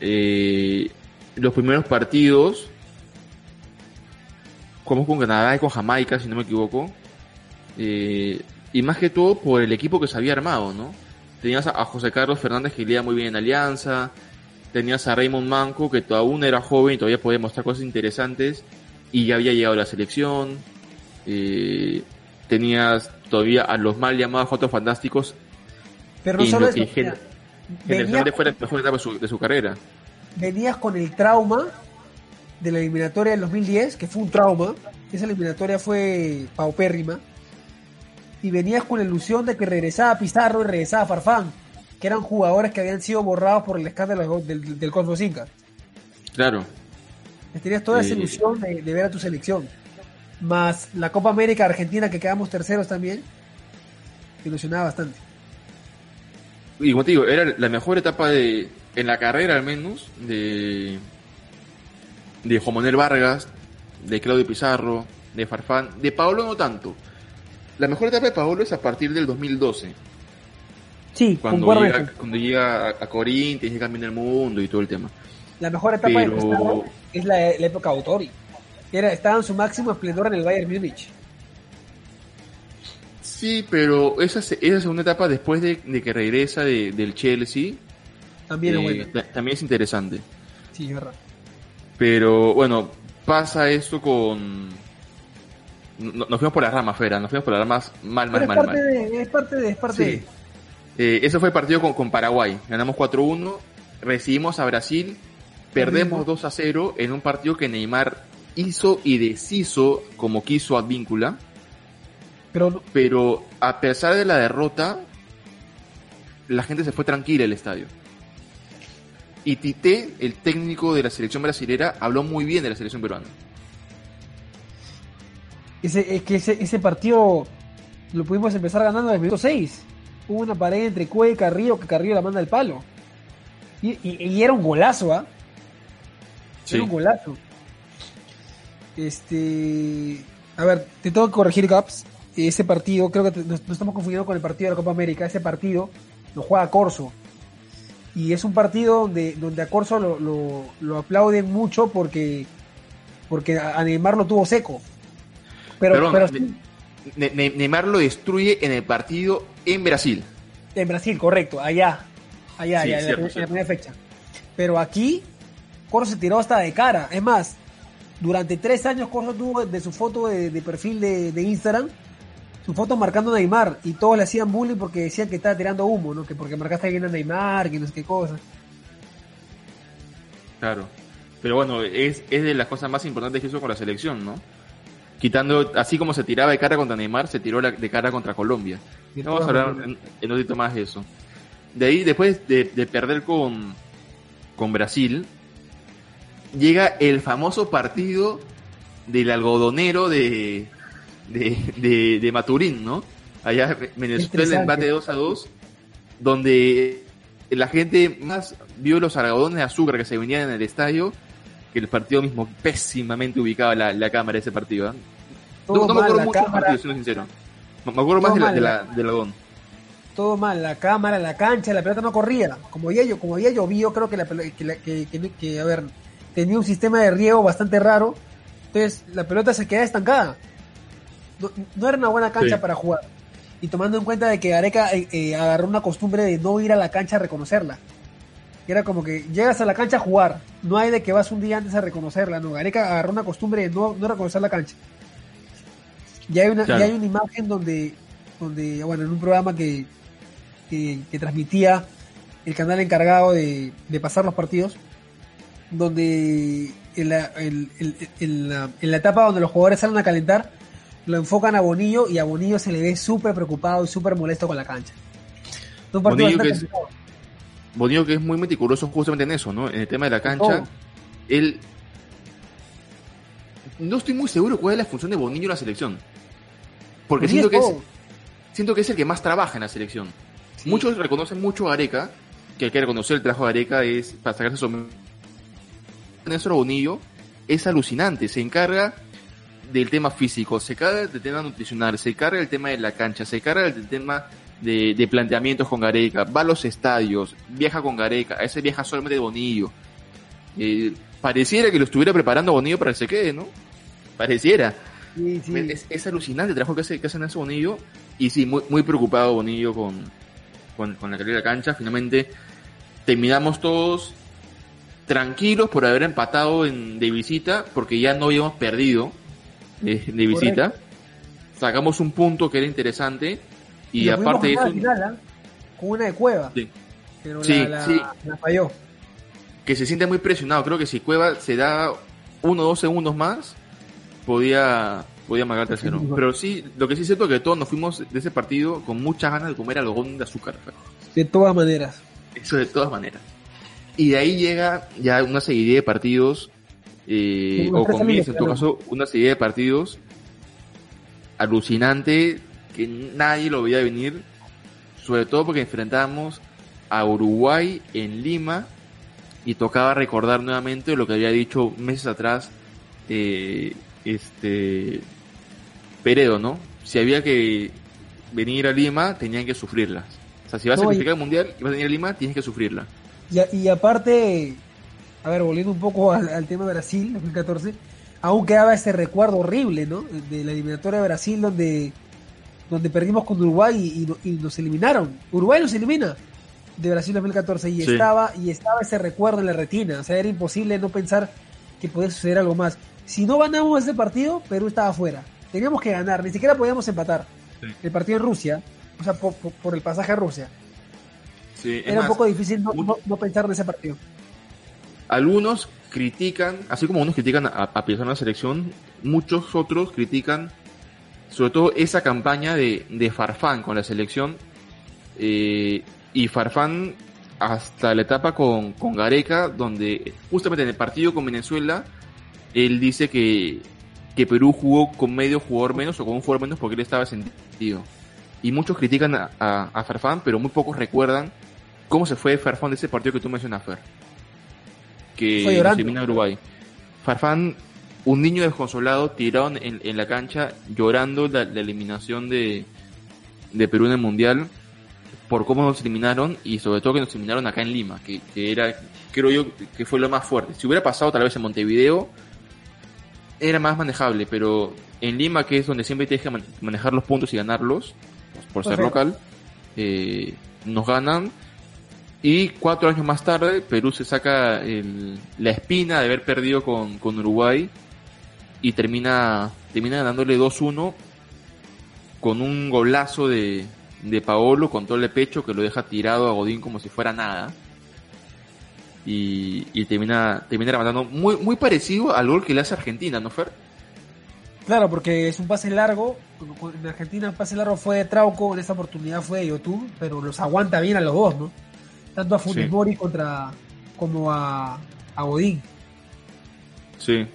Speaker 1: Eh, los primeros partidos, como con Canadá y con Jamaica, si no me equivoco. Eh, y más que todo por el equipo que se había armado, ¿no? Tenías a José Carlos Fernández que leía muy bien en Alianza. Tenías a Raymond Manco que aún era joven y todavía podía mostrar cosas interesantes y ya había llegado a la selección. Eh, tenías todavía a los mal llamados Jotos Fantásticos.
Speaker 2: Pero no solo eso,
Speaker 1: venías, fue la mejor etapa de su, de su carrera.
Speaker 2: Venías con el trauma de la eliminatoria del 2010, que fue un trauma. Esa eliminatoria fue paupérrima y venías con la ilusión de que regresaba Pizarro y regresaba Farfán, que eran jugadores que habían sido borrados por el escándalo del, del Cosmos Inca.
Speaker 1: Claro.
Speaker 2: Tenías toda esa ilusión de, ver a tu selección. Más la Copa América Argentina, que quedamos terceros también, te ilusionaba bastante.
Speaker 1: Y como te digo, era la mejor etapa de, en la carrera al menos, de, de Juan Vargas, de Claudio Pizarro, de Farfán, de Pablo no tanto, la mejor etapa de Paolo es a partir del 2012.
Speaker 2: Sí,
Speaker 1: cuando llega, cuando llega a, Corinthians, llega cambiar el mundo y todo el tema.
Speaker 2: La mejor etapa de es la, época Autori. Era, estaba en su máximo esplendor en el Bayern Múnich.
Speaker 1: Sí, pero esa, esa segunda etapa después de, que regresa del Chelsea
Speaker 2: también, es
Speaker 1: eh, también es interesante.
Speaker 2: Sí, es verdad.
Speaker 1: Pero bueno, pasa esto con, nos fuimos por las ramas, Fera, nos fuimos por las ramas mal, mal, mal,
Speaker 2: mal. es parte de, es parte de.
Speaker 1: Eh, eso fue el partido con, con Paraguay. Ganamos 4-1, recibimos a Brasil, perdemos 2-0 en un partido que Neymar hizo y deshizo como quiso a Víncula.
Speaker 2: Pero,
Speaker 1: pero a pesar de la derrota, la gente se fue tranquila al estadio. Y Tite, el técnico de la selección brasilera, habló muy bien de la selección peruana.
Speaker 2: Ese, es que ese, ese partido lo pudimos empezar ganando en el minuto 6. Hubo una pared entre Cue y Carrillo que Carrillo la manda al palo. Y, y, era un golazo, ¿ah? Era un golazo. Este. A ver, te tengo que corregir, Caps. Ese partido, creo que nos, estamos confundiendo con el partido de la Copa América. Ese partido lo juega Corso. Y es un partido donde, donde a Corso lo, lo, lo aplauden mucho porque, porque a Neymar lo tuvo seco. Pero,
Speaker 1: Neymar lo destruye en el partido en Brasil.
Speaker 2: En Brasil, correcto, allá. Allá, allá, en, la, primera fecha. Pero aquí, Corso se tiró hasta de cara. Es más, durante tres años Corso tuvo de su foto de, perfil de, Instagram, su foto marcando a Neymar. Y todos le hacían bullying porque decían que estaba tirando humo, ¿no? Que porque marcaste bien a Neymar, que no sé qué cosa.
Speaker 1: Claro. Pero bueno, es, es de las cosas más importantes que hizo con la selección, ¿no? Quitando, así como se tiraba de cara contra Neymar, se tiró de cara contra Colombia. Vamos a hablar en, un poquito más de eso. De ahí, después de, perder con, con Brasil, llega el famoso partido del algodonero de, de, de, Maturín, ¿no? Allá Venezuela empate 2 a 2, donde la gente más vio los algodones de azúcar que se venían en el estadio que el partido mismo pésimamente ubicaba la, la cámara de ese partido. ¿eh? No, me acuerdo mucho del partido, siendo sincero. Me acuerdo más de la, de la,
Speaker 2: todo mal, la cámara, la cancha, la pelota no corría. Como había, como había llovido, creo que, la, que, que, que, a ver, tenía un sistema de riego bastante raro. Entonces la pelota se quedaba estancada. No, era una buena cancha para jugar. Y tomando en cuenta de que Gareca eh, eh, agarró una costumbre de no ir a la cancha a reconocerla. era como que llegas a la cancha a jugar. No hay de que vas un día antes a reconocerla. No, Gareca agarró una costumbre de no, no reconocer la cancha. Y hay una, hay una imagen donde, donde, bueno, en un programa que, que, transmitía el canal encargado de, pasar los partidos, donde en la, en, la, etapa donde los jugadores salen a calentar, lo enfocan a Bonillo y a Bonillo se le ve súper preocupado y súper molesto con la cancha.
Speaker 1: Bonillo que, es, Bonillo que es muy meticuloso justamente en eso, ¿no? En el tema de la cancha, él... No estoy muy seguro cuál es la función de Bonillo en la selección. Porque siento que, es, siento que es el que más trabaja en la selección. Muchos reconocen mucho a Areca, que hay que reconocer el trabajo de Areca es para sacarse su Néstor Bonillo es alucinante, se encarga del tema físico, se encarga del tema nutricional, se encarga del tema de la cancha, se encarga del tema de, planteamientos con Gareca, va a los estadios, viaja con Gareca, a ese viaja solamente de Bonillo. Eh, pareciera que lo estuviera preparando Bonillo para que se quede, ¿no? Pareciera. Es, alucinante el trabajo que hace, que hace Bonillo y sí, muy, muy preocupado Bonillo con, con, la calidad de la cancha. Finalmente terminamos todos tranquilos por haber empatado en, de visita, porque ya no habíamos perdido de, visita. Sacamos un punto que era interesante y, aparte de eso...
Speaker 2: ¿ah? con una de cueva. Sí. Pero la, falló.
Speaker 1: Que se siente muy presionado. Creo que si Cueva se da uno o dos segundos más, podía podía magar tercero. Pero sí, lo que sí siento es que todos nos fuimos de ese partido con muchas ganas de comer algodón de azúcar.
Speaker 2: De todas maneras.
Speaker 1: Eso de todas maneras. Y de ahí llega ya una serie de partidos, eh, o comienza en todo caso una serie de partidos alucinante que nadie lo veía venir, sobre todo porque enfrentamos a Uruguay en Lima y tocaba recordar nuevamente lo que había dicho meses atrás eh, este Peredo, ¿no? Si había que venir a Lima, tenían que sufrirlas. O sea, si vas a clasificar el mundial y vas a venir a Lima, tienes que sufrirla.
Speaker 2: Y, aparte, a ver, volviendo un poco al, tema de Brasil, 2014, aún quedaba ese recuerdo horrible, ¿no? De la eliminatoria de Brasil, donde, donde perdimos con Uruguay y, nos eliminaron. Uruguay nos elimina de Brasil 2014 y estaba y estaba ese recuerdo en la retina. O sea, era imposible no pensar que podía suceder algo más. Si no ganamos ese partido, Perú estaba fuera teníamos que ganar, ni siquiera podíamos empatar. El partido en Rusia, o sea, por, el pasaje a Rusia. Era un poco difícil no, pensar en ese partido.
Speaker 1: Algunos critican, así como unos critican a, a en la selección, muchos otros critican sobre todo esa campaña de, de Farfán con la selección. Eh, y Farfán hasta la etapa con, con Gareca, donde justamente en el partido con Venezuela, él dice que que Perú jugó con medio jugador menos o con un jugador menos porque él estaba sentido. Y muchos critican a, a, Farfán, pero muy pocos recuerdan cómo se fue Farfán de ese partido que tú mencionas, Fer. Que elimina a Uruguay. Farfán, un niño desconsolado, tirado en, en la cancha, llorando la, eliminación de, de Perú en el Mundial por cómo nos eliminaron y sobre todo que nos eliminaron acá en Lima, que, que era, creo yo, que fue lo más fuerte. Si hubiera pasado tal vez en Montevideo, era más manejable, pero en Lima, que es donde siempre tienes que manejar los puntos y ganarlos, por ser local, eh, nos ganan. Y cuatro años más tarde, Perú se saca la espina de haber perdido con, Uruguay y termina, termina ganándole 2-1 con un golazo de, de Paolo con todo el pecho que lo deja tirado a Godín como si fuera nada y, termina, termina rematando muy, muy parecido al gol que le hace Argentina, ¿no, Fer?
Speaker 2: Claro, porque es un pase largo. En Argentina el pase largo fue de Trauco, en esta oportunidad fue de YouTube, pero los aguanta bien a los dos, ¿no? Tanto a Fujimori contra como a, a Godín.
Speaker 1: Sí.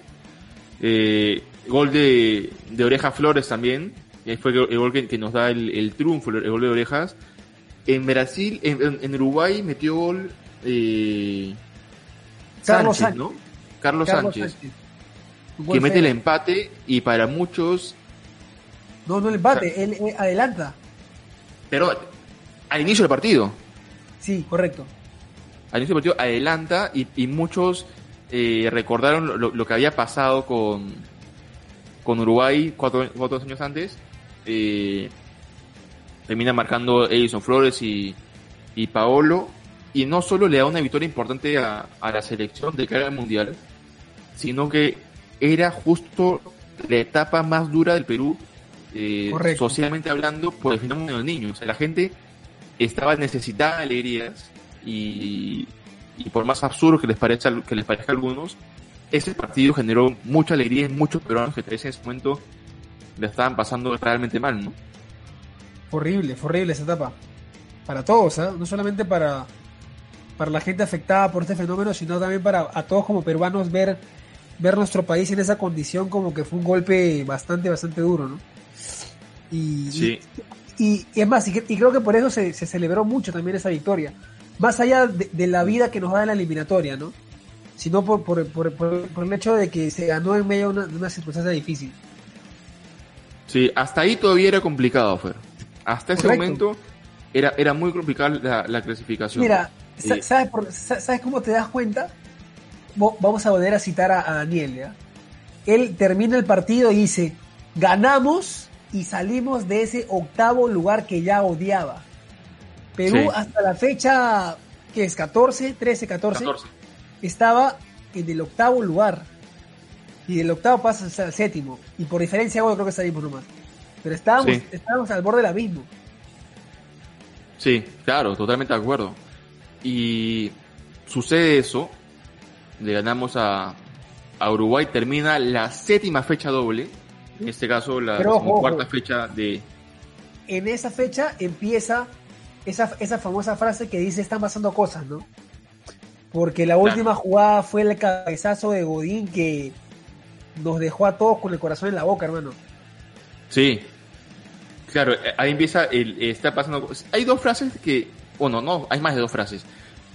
Speaker 1: Eh, gol de, de Oreja Flores también. Y ahí fue el gol que, nos da el, triunfo, el gol de Orejas. En Brasil, en, Uruguay metió gol eh,
Speaker 2: Carlos Sánchez, ¿no?
Speaker 1: Carlos, Sánchez. Que mete el empate y para muchos...
Speaker 2: No, no el empate, él, adelanta.
Speaker 1: Pero al inicio del partido.
Speaker 2: Sí, correcto.
Speaker 1: Al inicio del partido adelanta y, muchos eh, recordaron lo, que había pasado con, con Uruguay cuatro, cuatro años antes. Eh, termina marcando Edison Flores y, y Paolo. Y no solo le da una victoria importante a, la selección de cara al mundial, sino que era justo la etapa más dura del Perú, eh, socialmente hablando, por el fenómeno del niño. O sea, la gente estaba necesitada de alegrías y, y por más absurdo que les parezca, que les parezca a algunos, ese partido generó mucha alegría en muchos peruanos que en ese momento le estaban pasando realmente mal, ¿no?
Speaker 2: Horrible, horrible esa etapa. Para todos, ¿eh? no solamente para, para la gente afectada por este fenómeno, sino también para a todos como peruanos ver, ver nuestro país en esa condición como que fue un golpe bastante, bastante duro, ¿no? Y,
Speaker 1: sí.
Speaker 2: y, es más, y, creo que por eso se, celebró mucho también esa victoria. Más allá de, la vida que nos da en la eliminatoria, ¿no? Sino por, por, por, el hecho de que se ganó en medio de una, circunstancia difícil.
Speaker 1: Sí, hasta ahí todavía era complicado, Fer. Hasta ese momento era, era muy complicada la, clasificación.
Speaker 2: Mira, ¿sabes, cómo te das cuenta? Vamos a volver a citar a, Daniel. ¿ya? Él termina el partido y dice, ganamos y salimos de ese octavo lugar que ya odiaba. Perú hasta la fecha, que es 14, 13, 14, estaba en el octavo lugar. Y del octavo pasa al séptimo. Y por diferencia creo que salimos nomás. Pero estábamos, estábamos al borde del abismo.
Speaker 1: Sí, claro, totalmente de acuerdo. Y sucede eso, le ganamos a, a Uruguay, termina la séptima fecha doble, en este caso la cuarta fecha de...
Speaker 2: En esa fecha empieza esa, esa famosa frase que dice están pasando cosas, ¿no? Porque la última jugada fue el cabezazo de Godín que nos dejó a todos con el corazón en la boca, hermano.
Speaker 1: Sí, claro, ahí empieza, el, está pasando... Hay dos frases que, bueno, no, hay más de dos frases,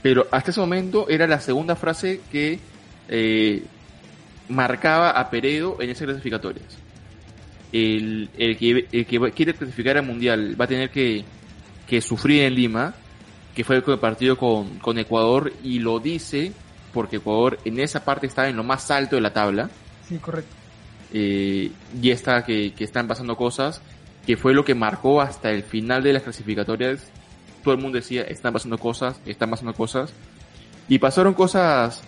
Speaker 1: pero hasta ese momento era la segunda frase que eh, marcaba a Peredo en esas clasificatorias. El, el, que, el que quiere clasificar al Mundial va a tener que, que sufrir en Lima, que fue el partido con, con Ecuador, y lo dice porque Ecuador en esa parte está en lo más alto de la tabla.
Speaker 2: Sí, correcto
Speaker 1: eh, y está que, están pasando cosas, que fue lo que marcó hasta el final de las clasificatorias. Todo el mundo decía, están pasando cosas, están pasando cosas. Y pasaron cosas,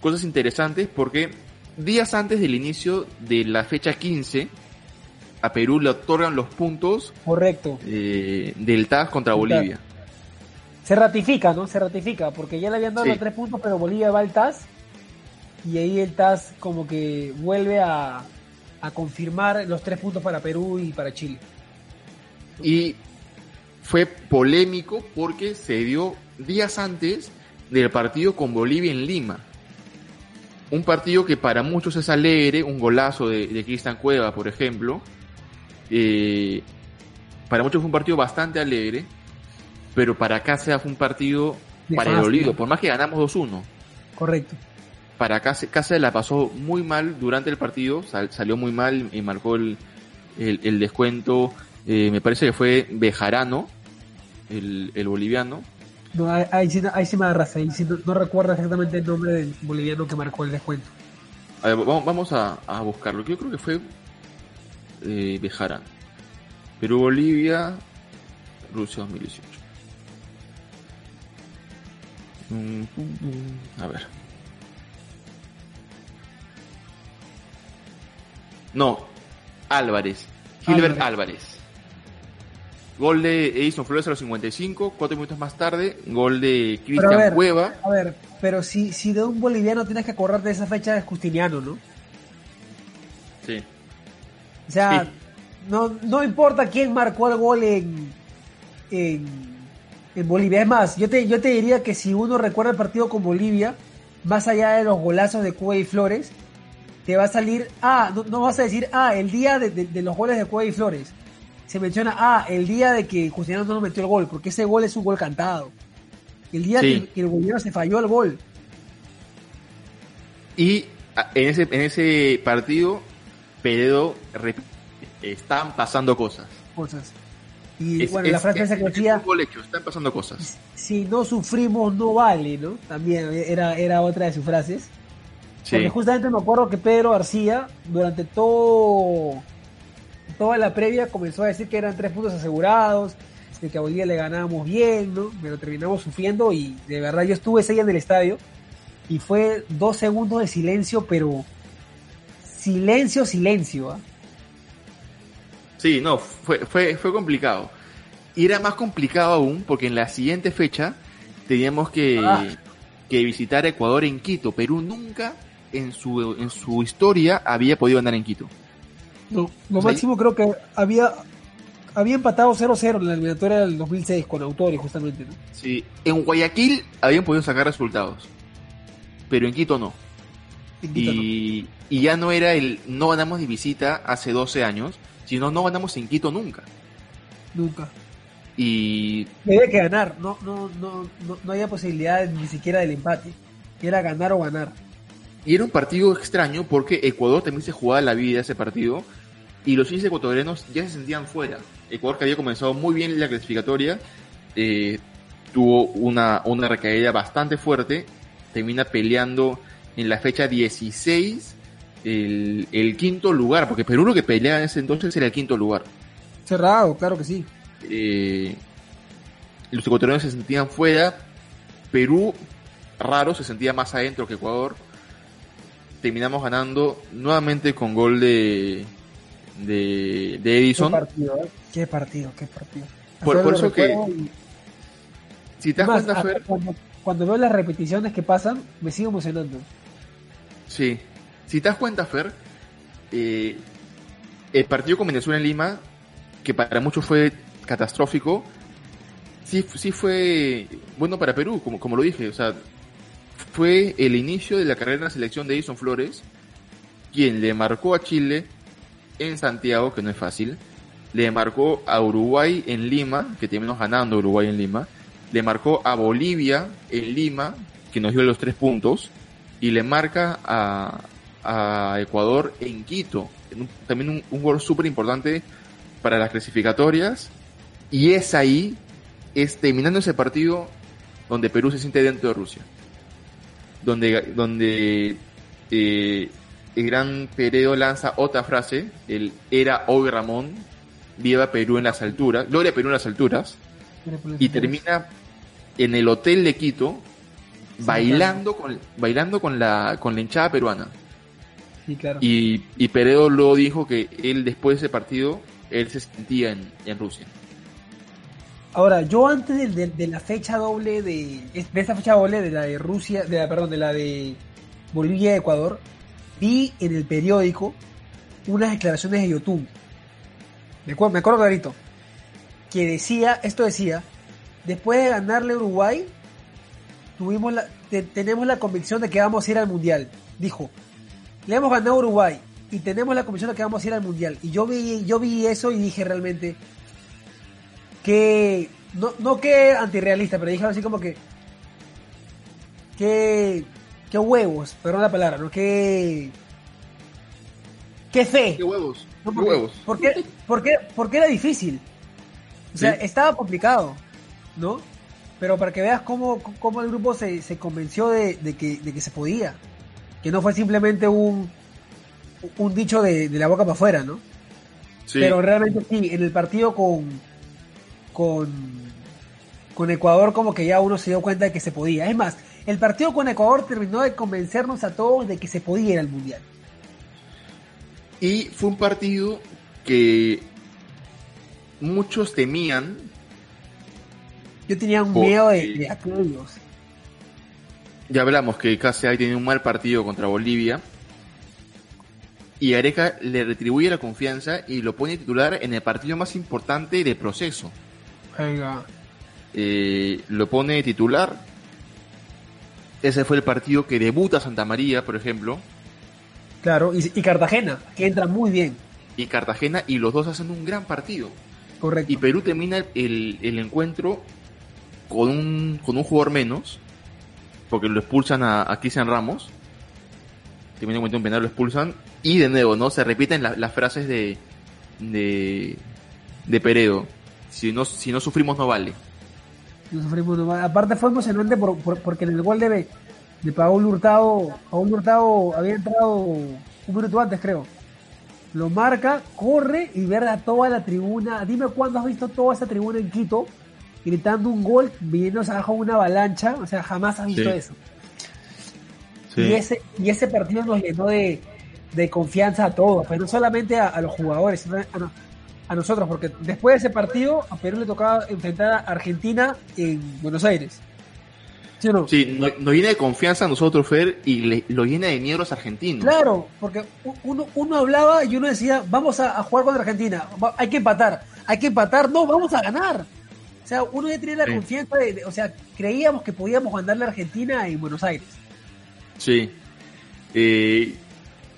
Speaker 1: cosas interesantes porque días antes del inicio de la fecha 15, a Perú le otorgan los puntos
Speaker 2: correcto
Speaker 1: eh, del TAS contra Bolivia.
Speaker 2: Se ratifica, ¿no? Se ratifica, porque ya le habían dado los tres puntos, pero Bolivia va al TAS y ahí el TAS como que vuelve a, a confirmar los tres puntos para Perú y para Chile.
Speaker 1: Y fue polémico porque se dio días antes del partido con Bolivia en Lima. Un partido que para muchos es alegre, un golazo de, de Cristian Cueva, por ejemplo. Eh, para muchos fue un partido bastante alegre, pero para casa fue un partido para el olvido, por más que ganamos 2-1.
Speaker 2: Correcto
Speaker 1: para Cáceres la pasó muy mal durante el partido, salió muy mal y marcó el, descuento, eh, me parece que fue Bejarano, el, boliviano.
Speaker 2: No, ahí, sí, ahí sí me agarras, ahí no, recuerdo exactamente el nombre del boliviano que marcó el descuento.
Speaker 1: vamos, a, buscarlo, yo creo que fue eh, Bejarano. Perú-Bolivia, Rusia 2018. Mm, a ver. No, Álvarez. Gilbert Álvarez. Gol de Edison Flores a los 55, cuatro minutos más tarde, gol de Cristian Cueva.
Speaker 2: A ver, pero si, si de un boliviano tienes que acordarte de esa fecha es Justiniano, ¿no?
Speaker 1: Sí.
Speaker 2: O sea, no, no importa quién marcó el gol en, en, en, Bolivia. Es más, yo te, yo te diría que si uno recuerda el partido con Bolivia, más allá de los golazos de Cueva y Flores, te va a salir, ah, no, vas a decir, ah, el día de, los goles de Cueva y Flores. Se menciona, ah, el día de que Justiniano no metió el gol, porque ese gol es un gol cantado. El día que, el gobierno se falló el gol.
Speaker 1: Y ah, en ese, en ese partido, Peredo están pasando cosas.
Speaker 2: Cosas. Y bueno, la frase esa que decía.
Speaker 1: están pasando cosas.
Speaker 2: Si no sufrimos, no vale, ¿no? También era, era otra de sus frases. Porque justamente me acuerdo que Pedro García, durante todo toda la previa, comenzó a decir que eran tres puntos asegurados, de que a Bolivia le ganábamos bien, ¿no? Pero terminamos sufriendo y de verdad yo estuve ese día en el estadio y fue dos segundos de silencio, pero silencio, silencio, ¿ah?
Speaker 1: Sí, no, fue, fue, fue complicado. Y era más complicado aún porque en la siguiente fecha teníamos que, ah. que visitar Ecuador en Quito. Perú nunca en su, en su historia había podido andar en Quito.
Speaker 2: No, lo máximo creo que había había empatado 0-0 en la eliminatoria del 2006 con Autori justamente. ¿no?
Speaker 1: Sí, en Guayaquil habían podido sacar resultados, pero en Quito no. y, y ya no era el no ganamos de visita hace 12 años, sino no ganamos en Quito nunca.
Speaker 2: Nunca.
Speaker 1: Y...
Speaker 2: Había que ganar, no, no, no, no, no había posibilidad ni siquiera del empate. Era ganar o ganar.
Speaker 1: Y era un partido extraño porque Ecuador también se jugaba la vida ese partido y los hinchas ecuatorianos ya se sentían fuera. Ecuador que había comenzado muy bien la clasificatoria, eh, tuvo una, una recaída bastante fuerte, termina peleando en la fecha 16 el, el quinto lugar, porque Perú lo que peleaba en ese entonces era el quinto lugar.
Speaker 2: Cerrado, claro que sí.
Speaker 1: Eh, los ecuatorianos se sentían fuera, Perú raro se sentía más adentro que Ecuador terminamos ganando nuevamente con gol de, de, Edison.
Speaker 2: Qué partido, ¿eh? qué partido, qué partido.
Speaker 1: Por, eso que... Si te das cuenta, Fer...
Speaker 2: Cuando, veo las repeticiones que pasan, me sigo emocionando.
Speaker 1: Sí. Si te das cuenta, Fer, eh, el partido con Venezuela en Lima, que para muchos fue catastrófico, sí, sí fue bueno para Perú, como, como lo dije. O sea, fue el inicio de la carrera en la selección de Edison Flores, quien le marcó a Chile en Santiago, que no es fácil, le marcó a Uruguay en Lima, que terminó ganando Uruguay en Lima, le marcó a Bolivia en Lima, que nos dio los tres puntos, y le marca a, Ecuador en Quito, también un, un gol súper importante para las clasificatorias, y es ahí, es terminando ese partido, donde Perú se siente dentro de Rusia donde, donde eh, el gran Peredo lanza otra frase, el era hoy Ramón, viva Perú en las alturas, gloria Perú en las alturas, y termina en el hotel de Quito bailando con bailando con la con la hinchada peruana. y, y Peredo luego dijo que él después de ese partido él se sentía en, en Rusia.
Speaker 2: Ahora, yo antes de, la fecha doble de, de esta fecha doble de la de Rusia, de la, perdón, de la de Bolivia y Ecuador, vi en el periódico unas declaraciones de YouTube. Me acuerdo, me acuerdo clarito. Que decía, esto decía, después de ganarle a Uruguay, tuvimos la, tenemos la convicción de que vamos a ir al Mundial. Dijo, le hemos ganado a Uruguay y tenemos la convicción de que vamos a ir al Mundial. Y yo vi, yo vi eso y dije realmente, que no, no que antirrealista, pero dije así como que que que huevos, perdón la palabra, no que que fe.
Speaker 1: ¿Qué huevos?
Speaker 2: ¿Qué huevos? Porque, porque, porque era difícil. O sea, estaba complicado, ¿no? Pero para que veas cómo, cómo el grupo se, se convenció de, de, que, de que se podía. Que no fue simplemente un, un dicho de, de la boca para afuera, ¿no? Sí. Pero realmente sí, en el partido con, con, con Ecuador como que ya uno se dio cuenta de que se podía. Es más, el partido con Ecuador terminó de convencernos a todos de que se podía ir al Mundial.
Speaker 1: Y fue un partido que muchos temían.
Speaker 2: Yo tenía un miedo de, de aquellos.
Speaker 1: Ya hablamos que casi ahí tiene un mal partido contra Bolivia. Y Areca le retribuye la confianza y lo pone titular en el partido más importante de proceso. Eh, lo pone titular. Ese fue el partido que debuta Santa María, por ejemplo.
Speaker 2: Claro, y, Cartagena, que entra muy bien.
Speaker 1: Y Cartagena, y los dos hacen un gran partido.
Speaker 2: Correcto.
Speaker 1: Y Perú termina el, encuentro con un, con un jugador menos, porque lo expulsan a, a Cristian Ramos. Termina el encuentro un penal, lo expulsan. Y de nuevo, ¿no? Se repiten las frases de, de, de Peredo. Si no, si no sufrimos, no vale.
Speaker 2: No sufrimos, no vale. Aparte fue emocionante por, porque en el gol de, de Paul Hurtado, Paul Hurtado había entrado un minuto antes, creo. Lo marca, corre y ver a toda la tribuna. Dime cuándo has visto toda esa tribuna en Quito gritando un gol, viniéndose abajo una avalancha. O sea, jamás has visto eso. Y, ese, y ese partido nos llenó de, de confianza a todos, pero no solamente a, los jugadores, sino a, nosotros, porque después de ese partido a Perú le tocaba enfrentar a Argentina en Buenos Aires.
Speaker 1: ¿Sí o no? Sí, nos, llena de confianza a nosotros, Fer, y lo llena de miedo a los argentinos.
Speaker 2: Claro, porque uno, uno hablaba y uno decía, vamos a, jugar contra Argentina, hay que empatar, hay que empatar, no, vamos a ganar. O sea, uno ya tenía la confianza de, o sea, creíamos que podíamos ganarle a Argentina en Buenos Aires.
Speaker 1: Sí. Eh,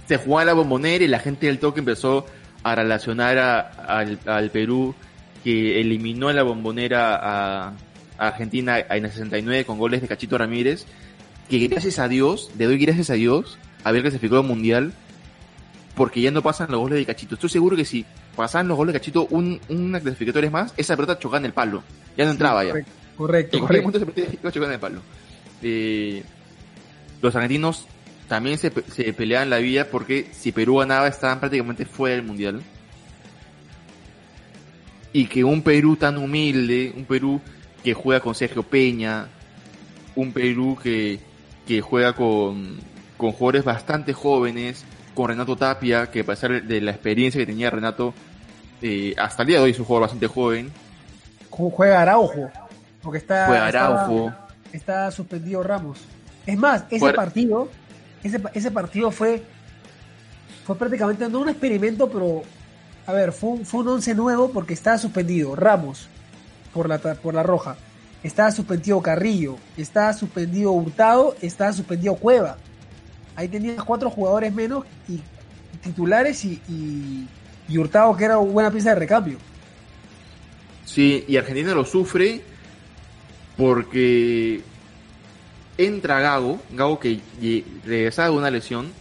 Speaker 1: se jugaba la bombonera y la gente del toque empezó a relacionar al, Perú que eliminó a la bombonera a, Argentina en el 69 con goles de Cachito Ramírez, que gracias a Dios, le doy gracias a Dios, haber clasificado al Mundial, porque ya no pasan los goles de Cachito. Estoy seguro que si pasaban los goles de Cachito un, una clasificatoria más, esa pelota chocaba en el palo. Ya no entraba ya.
Speaker 2: Correcto.
Speaker 1: En el palo. Eh, los argentinos también se, se peleaban la vida porque si Perú ganaba estaban prácticamente fuera del mundial. Y que un Perú tan humilde, un Perú que juega con Sergio Peña, un Perú que, que juega con, con jugadores bastante jóvenes, con Renato Tapia, que a pesar de la experiencia que tenía Renato, eh, hasta el día de hoy es un jugador bastante joven.
Speaker 2: Juega Araujo, porque está,
Speaker 1: juega Araujo.
Speaker 2: Está, suspendido Ramos. Es más, ese partido ese, ese partido fue, fue prácticamente no un experimento, pero a ver, fue un, fue un once nuevo porque estaba suspendido Ramos por la, por la roja, estaba suspendido Carrillo, estaba suspendido Hurtado, estaba suspendido Cueva. Ahí tenías cuatro jugadores menos y titulares y, y, y Hurtado que era una buena pieza de recambio.
Speaker 1: Sí, y Argentina lo sufre porque entra Gago, Gago que regresaba de una lesión,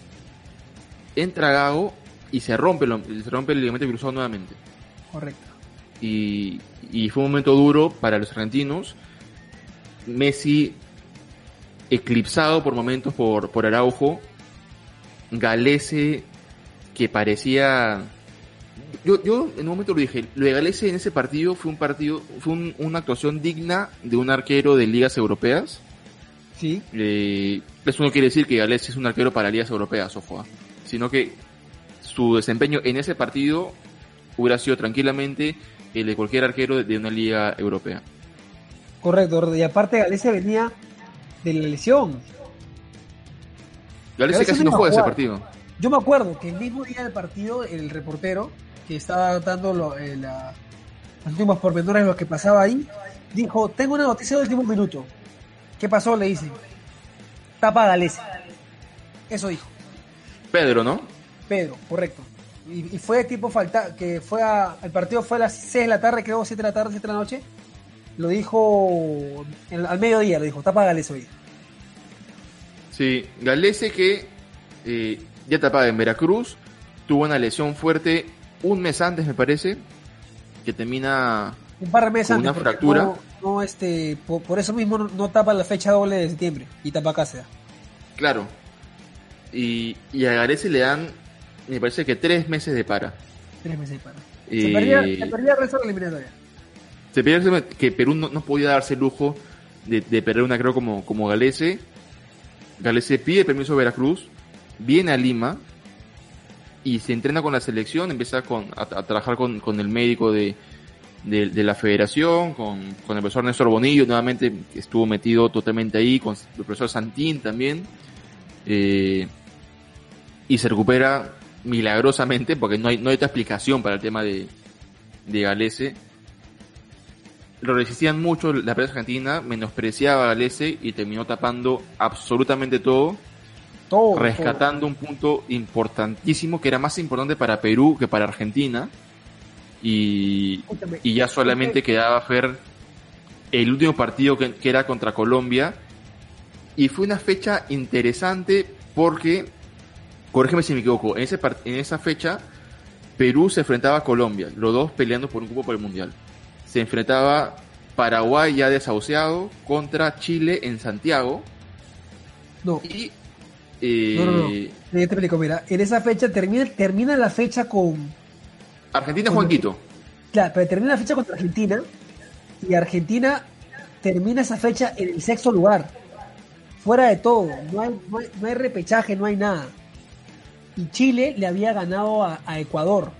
Speaker 1: entra Gago y se rompe, se rompe el ligamento cruzado nuevamente.
Speaker 2: Correcto.
Speaker 1: Y, fue un momento duro para los argentinos. Messi eclipsado por momentos por, por Araujo. Galese que parecía... Yo, yo en un momento lo dije, lo de Galese en ese partido fue un partido, fue una actuación digna de un arquero de ligas europeas
Speaker 2: Sí.
Speaker 1: Eh, eso no quiere decir que Gales es un arquero para ligas europeas, ojo, ¿ah? sino que su desempeño en ese partido hubiera sido tranquilamente el de cualquier arquero de una liga europea.
Speaker 2: Correcto, y aparte Galese venía de la lesión.
Speaker 1: Galese casi no juega ese partido.
Speaker 2: Yo me acuerdo que el mismo día del partido, el reportero que estaba dando lo, eh, los últimos pormenores de lo que pasaba ahí, dijo, tengo una noticia del último minuto. ¿Qué pasó? Le dice. Tapa Galese. Eso dijo.
Speaker 1: Pedro, ¿no?
Speaker 2: Pedro, correcto. Y, fue tipo falta, que fue a, el partido fue a las 6 de la tarde, creo, 7 de la tarde, 7 de la noche. Lo dijo al mediodía, lo dijo, tapa Galese hoy.
Speaker 1: Sí, Galese que eh, ya tapaba en Veracruz, tuvo una lesión fuerte un mes antes, me parece, que termina
Speaker 2: un par de meses
Speaker 1: antes. Una fractura
Speaker 2: no este por, eso mismo no, tapa la fecha doble de septiembre y tapa Cáceres.
Speaker 1: Claro. Y, y a Garese le dan, me parece que tres meses de para.
Speaker 2: Tres meses de para. Se, perdía, se perdía el resto de la eliminatoria.
Speaker 1: Se perdía que Perú no, podía darse el lujo de, perder una creo como, como Galese. Galese pide permiso a Veracruz, viene a Lima y se entrena con la selección, empieza con, a, trabajar con, con el médico de, de, la federación, con, con, el profesor Néstor Bonillo, nuevamente estuvo metido totalmente ahí, con el profesor Santín también, eh, y se recupera milagrosamente, porque no hay, no hay otra explicación para el tema de, de Galese. Lo resistían mucho la prensa argentina, menospreciaba a Galese y terminó tapando absolutamente todo.
Speaker 2: Todo,
Speaker 1: rescatando un punto importantísimo que era más importante para Perú que para Argentina. Y, y ya solamente quedaba ver el último partido que, que, era contra Colombia. Y fue una fecha interesante porque, corrígeme si me equivoco, en, ese en esa fecha Perú se enfrentaba a Colombia, los dos peleando por un cupo por el Mundial. Se enfrentaba Paraguay ya desahuciado contra Chile en Santiago.
Speaker 2: No. Y, eh, no, no, no. te explico, mira, en esa fecha termina, termina la fecha con...
Speaker 1: Argentina Juan Quito.
Speaker 2: Claro, pero termina la fecha contra Argentina y Argentina termina esa fecha en el sexto lugar. Fuera de todo, no hay, no hay, repechaje, no hay nada. Y Chile le había ganado a, a Ecuador.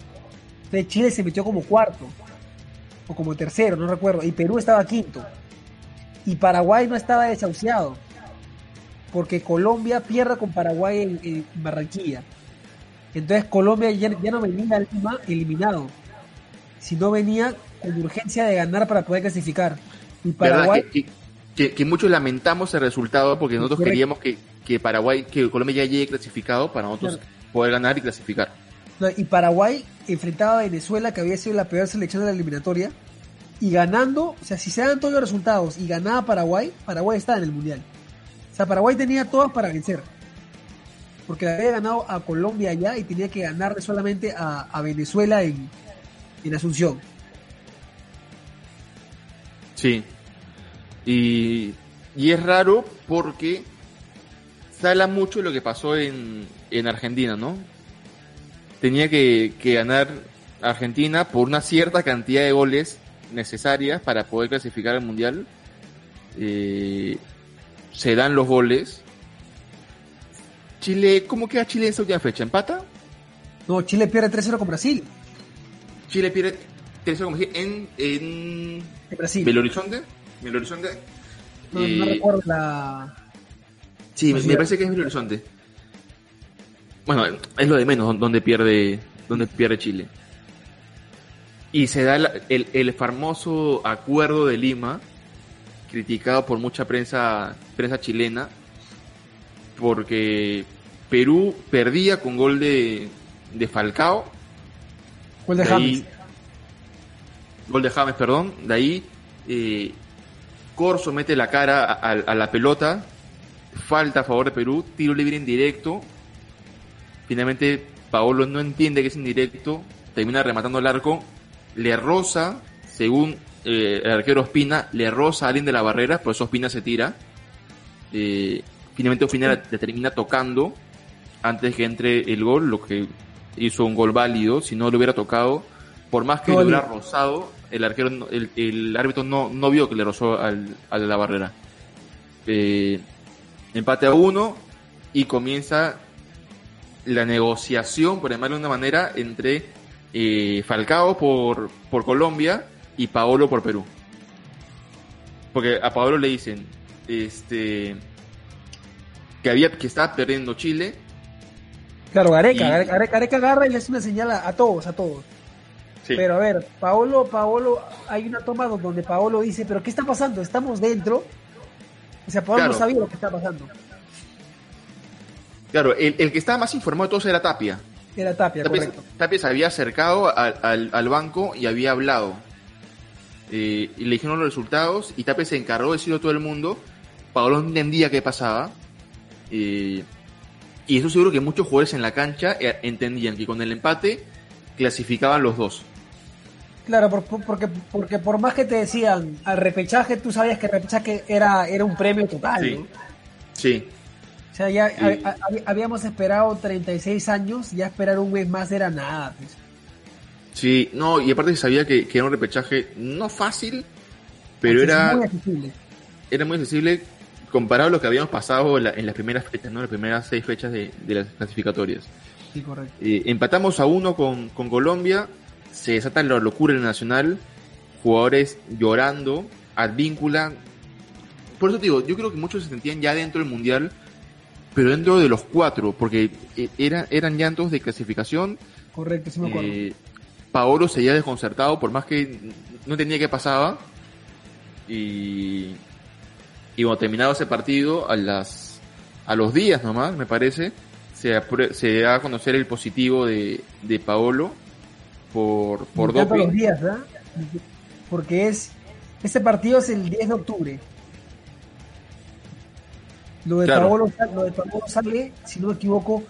Speaker 2: Entonces Chile se metió como cuarto o como tercero, no recuerdo, y Perú estaba quinto. Y Paraguay no estaba desahuciado, porque Colombia pierde con Paraguay en, Barranquilla. Entonces Colombia ya, no venía al Lima eliminado, sino venía con urgencia de ganar para poder clasificar. Y Paraguay...
Speaker 1: Que, muchos lamentamos el resultado porque nosotros queríamos que, que Paraguay, que Colombia ya llegue clasificado para nosotros poder ganar y clasificar
Speaker 2: y Paraguay enfrentaba a Venezuela, que había sido la peor selección de la eliminatoria, y ganando, o sea, si se dan todos los resultados y ganaba Paraguay, Paraguay está en el Mundial. O sea, Paraguay tenía todas para vencer. Porque había ganado a Colombia allá y tenía que ganarle solamente a, Venezuela en, en Asunción.
Speaker 1: Sí. Y, y es raro porque sala mucho lo que pasó en, en Argentina, ¿no? tenía que, ganar Argentina por una cierta cantidad de goles necesarias para poder clasificar al Mundial. Eh, se dan los goles. Chile, ¿cómo queda Chile en esa última fecha? ¿Empata?
Speaker 2: No, Chile pierde 3-0 con Brasil.
Speaker 1: Chile pierde 3-0 con Brasil en, en,
Speaker 2: Brasil.
Speaker 1: Belo Horizonte. Belo Horizonte.
Speaker 2: No, no eh, recuerdo la...
Speaker 1: Sí, me, me, parece que es Belo Horizonte. Bueno, es lo de menos donde pierde, donde pierde Chile. Y se da el, el, famoso acuerdo de Lima, criticado por mucha prensa, prensa chilena, porque Perú perdía con gol de, de Falcao.
Speaker 2: Gol de, James.
Speaker 1: Gol de James, perdón. De ahí eh, Corso mete la cara a, a, la pelota, falta a favor de Perú, tiro libre en directo Finalmente, Paolo no entiende que es indirecto, termina rematando el arco, le roza, según eh, el arquero Ospina, le roza a alguien de la barrera, por eso Ospina se tira. Eh, finalmente Ospina le termina tocando antes que entre el gol, lo que hizo un gol válido. Si no lo hubiera tocado, por más que lo hubiera rozado, el arquero, el, árbitro no, no vio que le rozó al, a la barrera. Eh, empate a uno y comienza la negociación, por llamarlo de una manera, entre eh, Falcao por, por Colombia y Paolo por Perú. Porque a Paolo le dicen este que había que estaba perdiendo Chile.
Speaker 2: Claro, Gareca, Gareca, agarra y le hace una señal a, todos, a todos. Pero a ver, Paolo, Paolo, hay una toma donde Paolo dice, pero ¿qué está pasando? Estamos dentro. O sea, Paolo no sabía lo que está pasando.
Speaker 1: Claro, el, que estaba más informado de todos era Tapia.
Speaker 2: Era Tapia, Tapia correcto.
Speaker 1: Tapia se había acercado al, banco y había hablado. Eh, y le dijeron los resultados y Tapia se encargó de decirlo a todo el mundo. Pablo no entendía qué pasaba. Eh, y eso seguro que muchos jugadores en la cancha eh, entendían que con el empate clasificaban los dos.
Speaker 2: Claro, porque, porque por más que te decían al repechaje, tú sabías que el repechaje era, era un premio total.
Speaker 1: Sí. Sí.
Speaker 2: O sea, ya habíamos esperado 36 años, ya esperar un mes más era nada. Pues.
Speaker 1: Sí, no, y aparte sabía que, era un repechaje no fácil, pero era muy accesible. Era muy accesible comparado a lo que habíamos pasado en, las primeras fechas, ¿no? Las primeras seis fechas de, las clasificatorias.
Speaker 2: Sí, correcto.
Speaker 1: Eh, empatamos a uno con, con Colombia, se desata la locura en el Nacional, jugadores llorando, advíncula. Por eso te digo, yo creo que muchos se sentían ya dentro del Mundial pero dentro de los cuatro, porque eh, era, eran llantos de clasificación.
Speaker 2: Correcto, sí me acuerdo.
Speaker 1: Eh, Paolo seguía desconcertado, por más que no entendía qué pasaba. Y, y cuando terminaba ese partido, a las, a los días nomás, me parece, se, se da a conocer el positivo de, de Paolo por, por doping.
Speaker 2: los días, ¿verdad? Porque es, este partido es el 10 de octubre. Lo de, Paolo, lo de Paolo sale, si no me equivoco,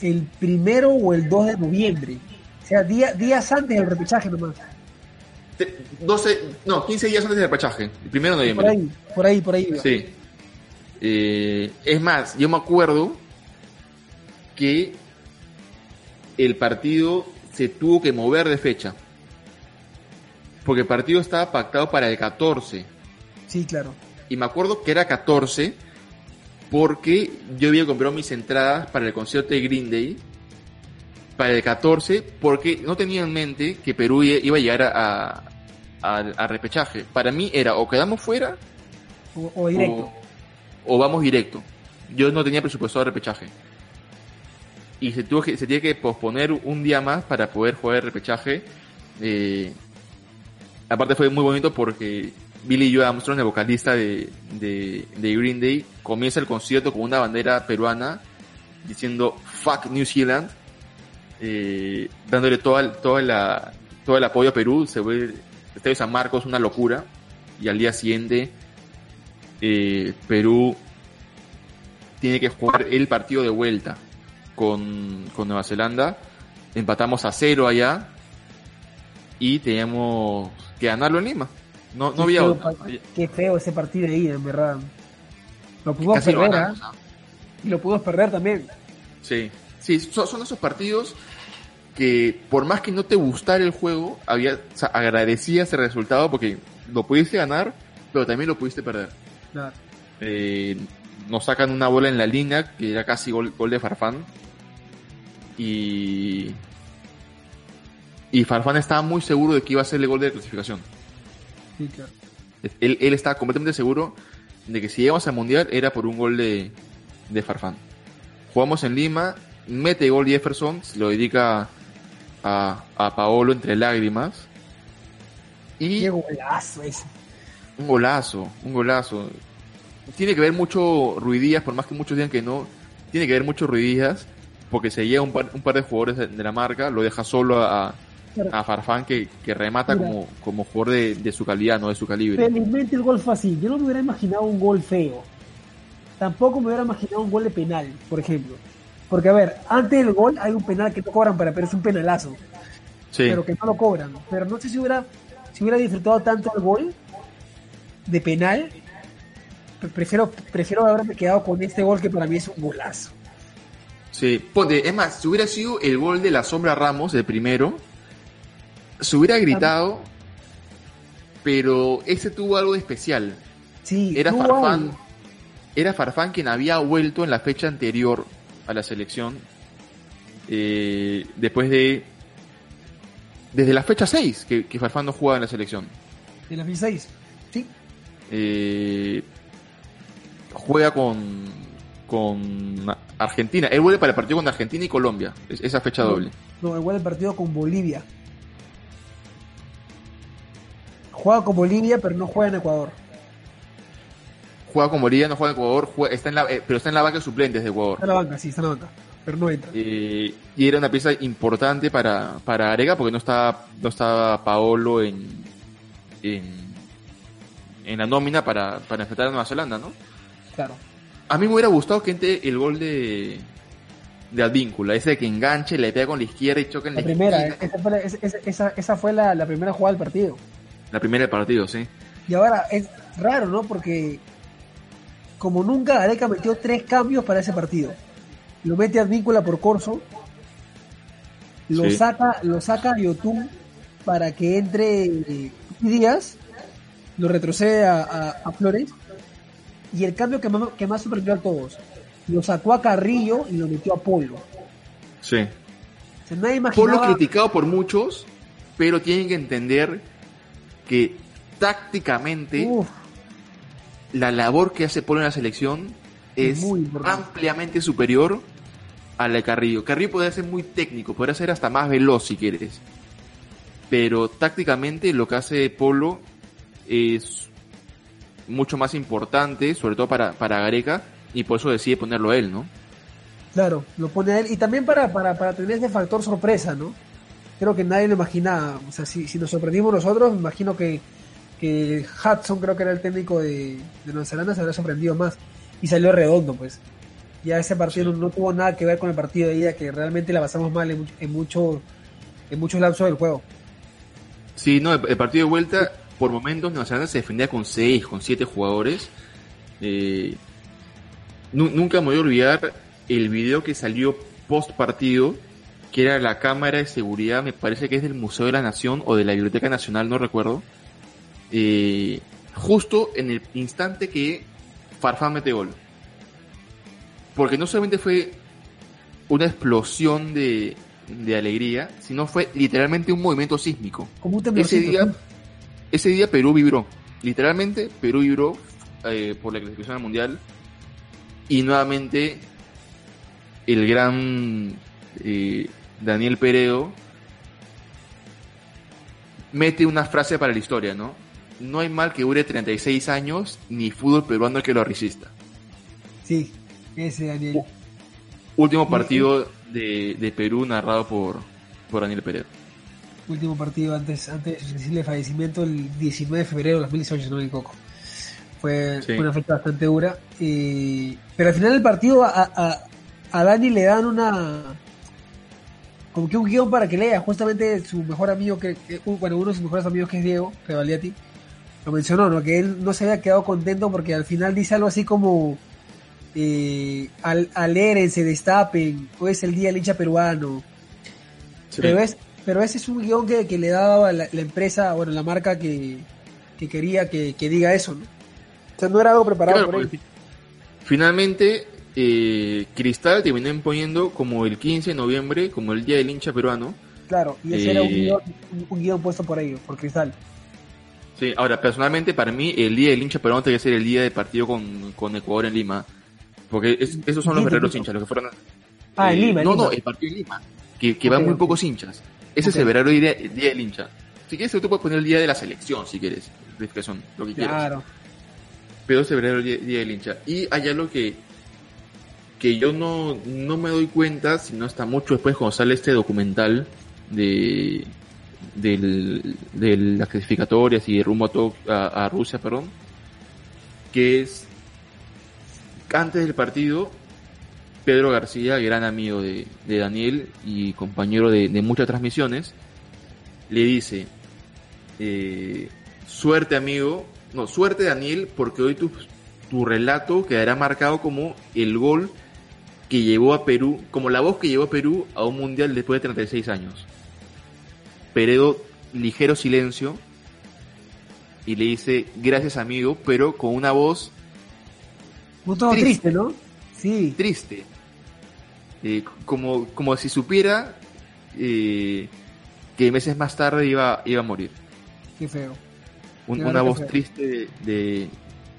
Speaker 2: el primero o el 2 de noviembre. O sea, días antes del repechaje nomás.
Speaker 1: 12, no, 15 días antes del repechaje, el primero de noviembre.
Speaker 2: Por ahí, por ahí, por ahí.
Speaker 1: Sí. Eh, es más, yo me acuerdo que el partido se tuvo que mover de fecha. Porque el partido estaba pactado para el 14.
Speaker 2: Sí, claro.
Speaker 1: Y me acuerdo que era 14 porque yo había comprado mis entradas para el concierto de Green Day para el 14 porque no tenía en mente que Perú iba a llegar a, a, repechaje. Para mí era o quedamos fuera
Speaker 2: o, directo.
Speaker 1: O, vamos directo. Yo no tenía presupuesto de repechaje. Y se, tuvo que, se tiene que posponer un día más para poder jugar el repechaje. Eh, aparte fue muy bonito porque Billy Joe Armstrong, el vocalista de, de, de, Green Day, comienza el concierto con una bandera peruana diciendo fuck New Zealand, eh, dándole toda, toda la, todo el apoyo a Perú. Se ve Estadio San Marcos una locura y al día siguiente eh, Perú tiene que jugar el partido de vuelta con, con Nueva Zelanda. Empatamos a cero allá y teníamos que ganarlo en Lima. No, no había
Speaker 2: Qué feo ese partido de ida, en verdad. Lo pudimos perder, ¿ah? Y lo pudimos perder también.
Speaker 1: Sí, sí, son, esos partidos que por más que no te gustara el juego, había, agradecías el resultado porque lo pudiste ganar, pero también lo pudiste perder. Claro. Eh, nos sacan una bola en la línea, que era casi gol, gol de Farfán. Y. Y Farfán estaba muy seguro de que iba a ser el gol de clasificación. Él, él estaba completamente seguro de que si llegamos al mundial era por un gol de, de Farfán. Jugamos en Lima, mete gol Jefferson, se lo dedica a, a Paolo entre lágrimas.
Speaker 2: Y Qué golazo ese.
Speaker 1: Un golazo, un golazo. Tiene que ver mucho Ruidías, por más que muchos digan que no, tiene que ver mucho Ruidías, porque se llega un par, un par de jugadores de, de, la marca, lo deja solo a, a Farfán que, que remata como, como jugador de, de, su calidad, no de su calibre.
Speaker 2: Felizmente el gol fue así. Yo no me hubiera imaginado un gol feo. Tampoco me hubiera imaginado un gol de penal, por ejemplo. Porque, a ver, antes del gol hay un penal que no cobran para, pero es un penalazo. Sí. Pero que no lo cobran. Pero no sé si hubiera, si hubiera disfrutado tanto el gol de penal. Prefiero, prefiero haberme quedado con este gol que para mí es un golazo.
Speaker 1: Sí, es más, si hubiera sido el gol de la sombra Ramos, el primero, se hubiera gritado, pero ese tuvo algo de especial.
Speaker 2: Sí,
Speaker 1: era Farfán. Era Farfán quien había vuelto en la fecha anterior a la selección. Eh, después de. Desde la fecha 6 que, que, Farfán no jugaba en la selección.
Speaker 2: De la fecha 6, sí.
Speaker 1: Eh, juega con, con Argentina. Él vuelve para el partido con Argentina y Colombia. Esa fecha doble.
Speaker 2: No, él vuelve el partido con Bolivia. Juega con Bolivia, pero no juega en Ecuador.
Speaker 1: Juega con Bolivia, no juega en Ecuador, está en la, eh, pero está en la banca de suplentes de Ecuador.
Speaker 2: Está en la banca, sí, está en la banca, pero no entra.
Speaker 1: Eh, y era una pieza importante para, para Arega porque no estaba, no estaba Paolo en, en, en la nómina para, para enfrentar a Nueva Zelanda, ¿no?
Speaker 2: Claro.
Speaker 1: A mí me hubiera gustado que entre el gol de, de Advíncula, ese de que enganche, le pega con la izquierda y choca en la,
Speaker 2: la primera, esa fue, la, esa, esa fue la, la primera jugada del partido.
Speaker 1: La primera del partido, sí.
Speaker 2: Y ahora es raro, ¿no? Porque como nunca, Areca metió tres cambios para ese partido. Lo mete Advíncula por Corso, lo saca, lo saca a Yotun para que entre Díaz, lo retrocede a, Flores, y el cambio que más, que más sorprendió a todos, lo sacó a Carrillo y lo metió a Polo.
Speaker 1: Sí. Polo criticado por muchos, pero tienen que entender que tácticamente la labor que hace Polo en la selección es ampliamente superior a la de Carrillo. Carrillo puede ser muy técnico, puede ser hasta más veloz si quieres. Pero tácticamente lo que hace Polo es mucho más importante, sobre todo para, para Gareca, y por eso decide ponerlo él, ¿no?
Speaker 2: Claro, lo pone a él y también para, para, para tener ese factor sorpresa, ¿no? Creo que nadie lo imaginaba, o sea, si, si nos sorprendimos nosotros, me imagino que, que Hudson, creo que era el técnico de, de Nueva Zelanda, se habría sorprendido más y salió redondo, pues. Ya ese partido no, tuvo nada que ver con el partido de ida, que realmente la pasamos mal en, en, mucho, en muchos lapsos del juego.
Speaker 1: Sí, no, el, partido de vuelta, por momentos Nueva Zelanda se defendía con 6, con 7 jugadores. Eh, nunca me voy a olvidar el video que salió post partido, que era la cámara de seguridad, me parece que es del Museo de la Nación o de la Biblioteca Nacional, no recuerdo. Eh, justo en el instante que Farfán mete gol. Porque no solamente fue una explosión de, de alegría, sino fue literalmente un movimiento sísmico.
Speaker 2: Como
Speaker 1: ese día, ese día Perú vibró. Literalmente Perú vibró eh, por la clasificación al mundial. Y nuevamente el gran eh, Daniel Peredo mete una frase para la historia, ¿no? No hay mal que dure 36 años ni fútbol peruano que lo resista.
Speaker 2: Sí, ese Daniel.
Speaker 1: Último partido de, Perú narrado por, por Daniel Peredo.
Speaker 2: Último partido antes, antes de fallecimiento el 19 de febrero de 2018, no me equivoco. Fue, una fecha bastante dura. pero al final del partido a, a Dani le dan una como que un guion para que lea justamente su mejor amigo que, bueno uno de sus mejores amigos que es Diego Revaliati lo mencionó no que él no se había quedado contento porque al final dice algo así como eh, al, al se destapen o es el día del hincha peruano. Pero es pero ese es un guion que, le daba la, la, empresa bueno la marca que, que quería que, diga eso no o sea no era algo preparado por él.
Speaker 1: finalmente eh, Cristal terminó imponiendo como el 15 de noviembre, como el Día del Hincha Peruano.
Speaker 2: Claro, y ese era un eh, guion, puesto por ellos, por Cristal.
Speaker 1: Sí, ahora, personalmente, para mí, el Día del Hincha Peruano tiene que ser el día de partido con, Ecuador en Lima. Porque esos son los verdaderos hinchas, los que fueron.
Speaker 2: Ah, en eh, Lima.
Speaker 1: no, no, el partido en Lima. Que, que van muy pocos hinchas. Ese es el verdadero día, día, del hincha. Si quieres, tú puedes poner el día de la selección, si quieres. Que son lo que claro. Pero es el verdadero día, día del hincha. Y hay algo que que yo no, no me doy cuenta, sino hasta mucho después cuando sale este documental de, de las clasificatorias y rumbo a, todo, a, Rusia, perdón, que es antes del partido, Pedro García, gran amigo de, Daniel y compañero de, muchas transmisiones, le dice, eh, suerte amigo, no, suerte Daniel, porque hoy tu, tu relato quedará marcado como el gol que llevó a Perú, como la voz que llevó a Perú a un mundial después de 36 años. Peredo, ligero silencio, y le dice, gracias amigo, pero con una voz...
Speaker 2: Un todo triste, ¿no? Sí.
Speaker 1: Triste. Eh, como, como si supiera eh, que meses más tarde iba, iba a morir.
Speaker 2: Qué feo.
Speaker 1: una voz triste de,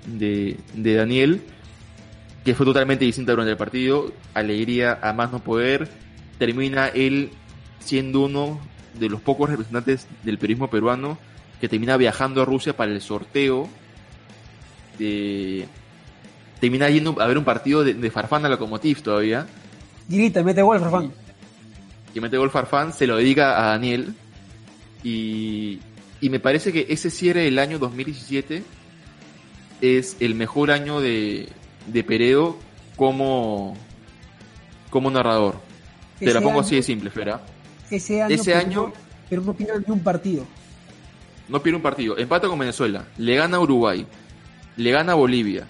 Speaker 1: de, de Daniel que fue totalmente distinta durante el partido, alegría a más no poder, termina él siendo uno de los pocos representantes del periodismo peruano que termina viajando a Rusia para el sorteo de... termina yendo a ver un partido de, Farfán a Lokomotiv todavía.
Speaker 2: Grita, mete gol Farfán.
Speaker 1: Y mete gol Farfán, se lo dedica a Daniel. Y, y me parece que ese cierre del año 2017 es el mejor año de, de Peredo como, como narrador. Te la pongo así de simple, Fera.
Speaker 2: Ese año, ese año pero no pierde ni un partido.
Speaker 1: No pierde un partido. Empata con Venezuela, le gana a Uruguay, le gana a Bolivia,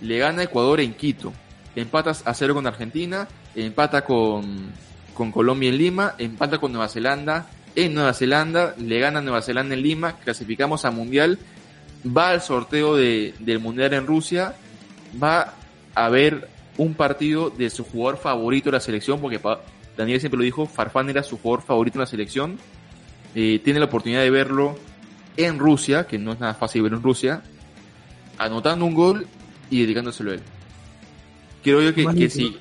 Speaker 1: le gana a Ecuador en Quito, empatas a cero con Argentina, empata con, con Colombia en Lima, empata con Nueva Zelanda en Nueva Zelanda, le gana a Nueva Zelanda en Lima, clasificamos a Mundial, va al sorteo de, del Mundial en Rusia va a ver un partido de su jugador favorito de la selección, porque Daniel siempre lo dijo, Farfán era su jugador favorito en la selección. Eh, tiene la oportunidad de verlo en Rusia, que no es nada fácil ver en Rusia, anotando un gol y dedicándoselo a él. Creo yo que, que si,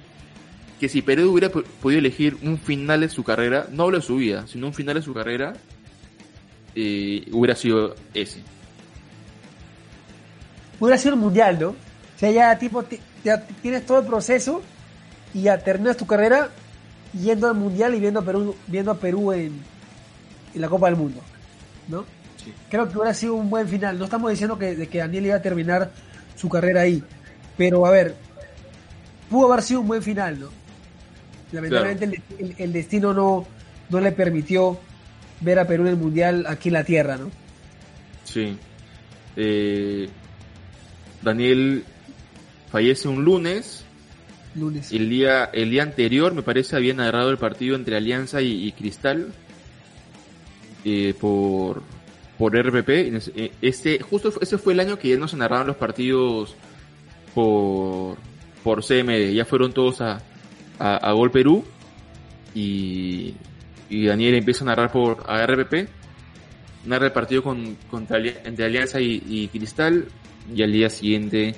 Speaker 1: que si Peredo hubiera podido elegir un final de su carrera, no hablo de su vida, sino un final de su carrera, eh, hubiera sido ese.
Speaker 2: Hubiera sido el mundial, ¿no? O sea, ya tipo, ya tienes todo el proceso y ya terminas tu carrera yendo al mundial y viendo a Perú, viendo a Perú en, en la Copa del Mundo, ¿no? Creo que hubiera sido un buen final. No estamos diciendo que, de que Daniel iba a terminar su carrera ahí, pero a ver, pudo haber sido un buen final, ¿no? Lamentablemente el, destino no, no le permitió ver a Perú en el mundial aquí en la tierra, ¿no?
Speaker 1: Sí. Eh, Daniel fallece un lunes. El día, el día anterior, me parece, había narrado el partido entre Alianza y, Cristal eh, por, por RPP. Eh, este, justo ese fue el año que ya no se narraban los partidos por, por CMD. Ya fueron todos a, a, Gol Perú. Y, y, Daniel empieza a narrar por a RPP. Narra el partido con, contra, entre Alianza y Cristal y al día siguiente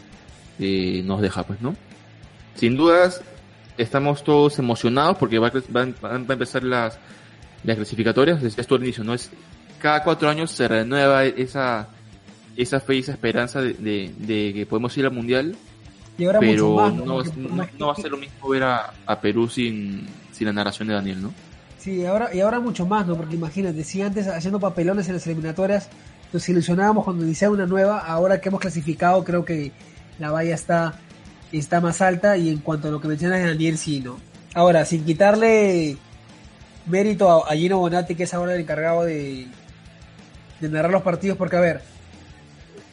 Speaker 1: eh, nos deja, pues, ¿no? Sin dudas, estamos todos emocionados porque va, a empezar las, las clasificatorias, desde esto al inicio, ¿no? Es, cada cuatro años se renueva esa, esa fe y esa esperanza de, que podemos ir al Mundial. pero ¿no? va a ser lo mismo ver a, a Perú sin, sin la narración de Daniel, ¿no?
Speaker 2: Sí, ahora, y ahora mucho más, ¿no? Porque imagínate, si antes haciendo papelones en las eliminatorias nos ilusionábamos cuando iniciaba una nueva, ahora que hemos clasificado creo que la valla está, está más alta y en cuanto a lo que mencionas de Daniel, sí, ¿no? Ahora, sin quitarle mérito a, Gino Bonatti, que es ahora el encargado de, de narrar los partidos, porque a ver,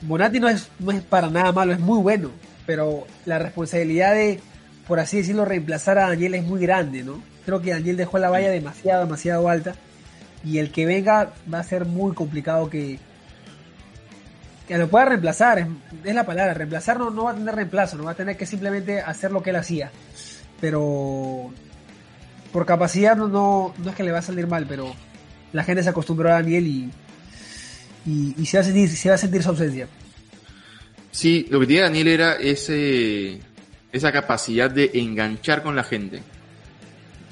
Speaker 2: Bonatti no es, no es para nada malo, es muy bueno, pero la responsabilidad de, por así decirlo, reemplazar a Daniel es muy grande, ¿no? Creo que Daniel dejó la valla demasiado, demasiado alta y el que venga va a ser muy complicado que, que lo pueda reemplazar, es, la palabra, reemplazar no, no va a tener reemplazo, no va a tener que simplemente hacer lo que él hacía. Pero por capacidad no, no, es que le va a salir mal, pero la gente se acostumbró a Daniel y, y, se, va a sentir, se va a sentir su ausencia.
Speaker 1: Sí, lo que tiene Daniel era ese, esa capacidad de enganchar con la gente.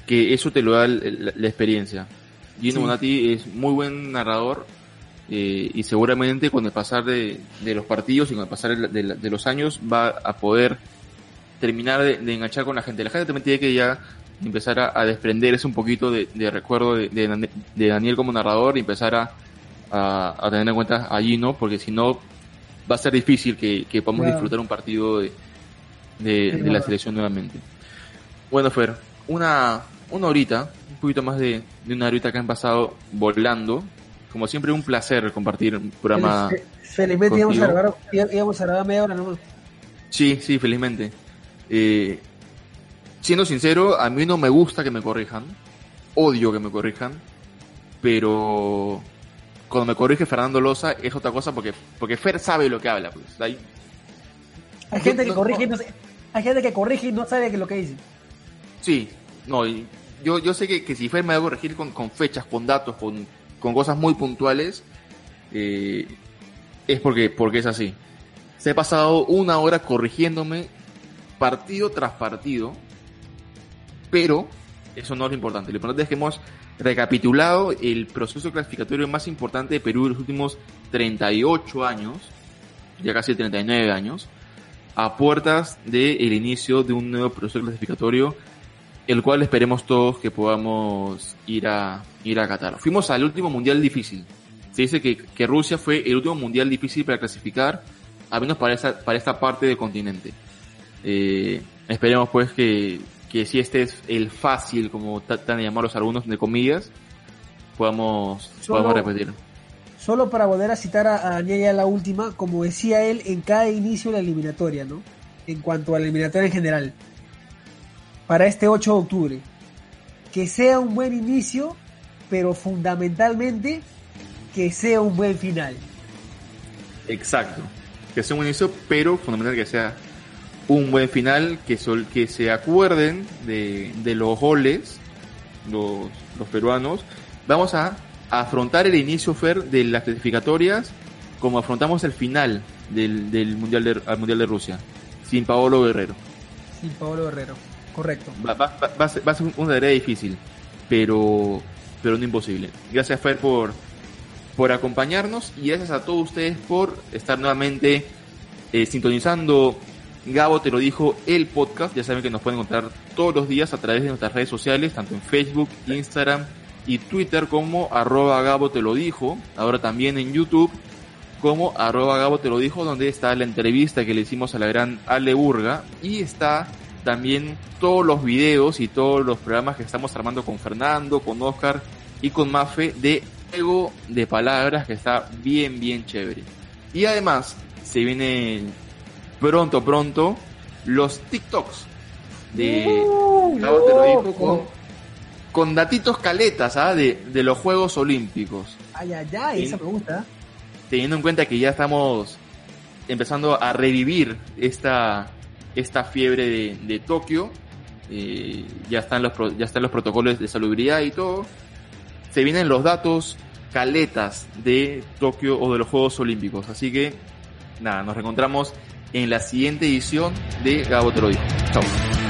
Speaker 1: Que eso te lo da la, experiencia. Gino Bonatti es muy buen narrador eh, y seguramente con el pasar de, los partidos y con el pasar de, los años va a poder terminar de, enganchar con la gente. La gente también tiene que ya empezar a, desprenderse un poquito de, recuerdo de, Daniel como narrador y empezar a, tener en cuenta a Gino, porque si no va a ser difícil que, podamos disfrutar un partido de, la selección nuevamente. Bueno, Fer, una, una horita, un poquito más de, una horita que han pasado volando, como siempre, un placer compartir un programa.
Speaker 2: Felizmente íbamos a, grabar, íbamos a grabar media hora ¿no?
Speaker 1: Sí, sí, felizmente. Eh, siendo sincero, a mí no me gusta que me corrijan. Odio que me corrijan. Pero cuando me corrige Fernando Loza es otra cosa porque, porque Fer sabe lo que habla. Pues.
Speaker 2: Hay, gente que corrige y no, hay gente que corrige y no sabe lo que dice.
Speaker 1: Sí, no, yo, yo sé que, que si Fer me va a corregir con, con fechas, con datos, con con cosas muy puntuales, eh, es porque, porque es así. Se ha pasado una hora corrigiéndome partido tras partido, pero eso no es lo importante. Lo importante es que hemos recapitulado el proceso clasificatorio más importante de Perú en los últimos 38 años, ya casi 39 años, a puertas del inicio de un nuevo proceso clasificatorio el cual esperemos todos que podamos ir a, ir a Qatar. Fuimos al último mundial difícil. Se dice que, que Rusia fue el último mundial difícil para clasificar, al menos para esta, para esta parte del continente. Eh, esperemos pues que, que si este es el fácil, como tratan de llamarlos algunos de comillas, podamos, podamos repetir.
Speaker 2: Solo para volver a citar a, a la última, como decía él en cada inicio de la eliminatoria, ¿no? En cuanto a la eliminatoria en general para este 8 de octubre. Que sea un buen inicio, pero fundamentalmente que sea un buen final.
Speaker 1: Exacto. Que sea un buen inicio, pero fundamentalmente que sea un buen final, que, sol, que se acuerden de, los goles, los, peruanos. Vamos a afrontar el inicio, Fer, de las clasificatorias como afrontamos el final del, mundial, de, mundial de Rusia, sin Paolo Guerrero.
Speaker 2: Sin Paolo Guerrero. Correcto.
Speaker 1: Va, va, va, a ser, una tarea difícil, pero, pero no imposible. Gracias, Fer, por, por acompañarnos y gracias a todos ustedes por estar nuevamente eh, sintonizando Gabo te lo dijo el podcast. Ya saben que nos pueden encontrar todos los días a través de nuestras redes sociales, tanto en Facebook, Instagram y Twitter como arroba Gabo te lo dijo. Ahora también en YouTube como arroba Gabo te lo dijo, donde está la entrevista que le hicimos a la gran Ale Burga y está también todos los videos y todos los programas que estamos armando con Fernando, con Oscar y con Mafe de juego de palabras que está bien, bien chévere. Y además se viene pronto, pronto los TikToks de uh, con, con datitos caletas ¿ah? de, de los Juegos Olímpicos.
Speaker 2: Ay, ay, ay, esa me gusta
Speaker 1: teniendo en cuenta que ya estamos empezando a revivir esta, esta fiebre de, Tokio, eh, ya, están los, ya están los protocolos de salubridad y todo, se vienen los datos caletas de Tokio o de los Juegos Olímpicos. Así que, nada, nos reencontramos en la siguiente edición de Gabo Chao.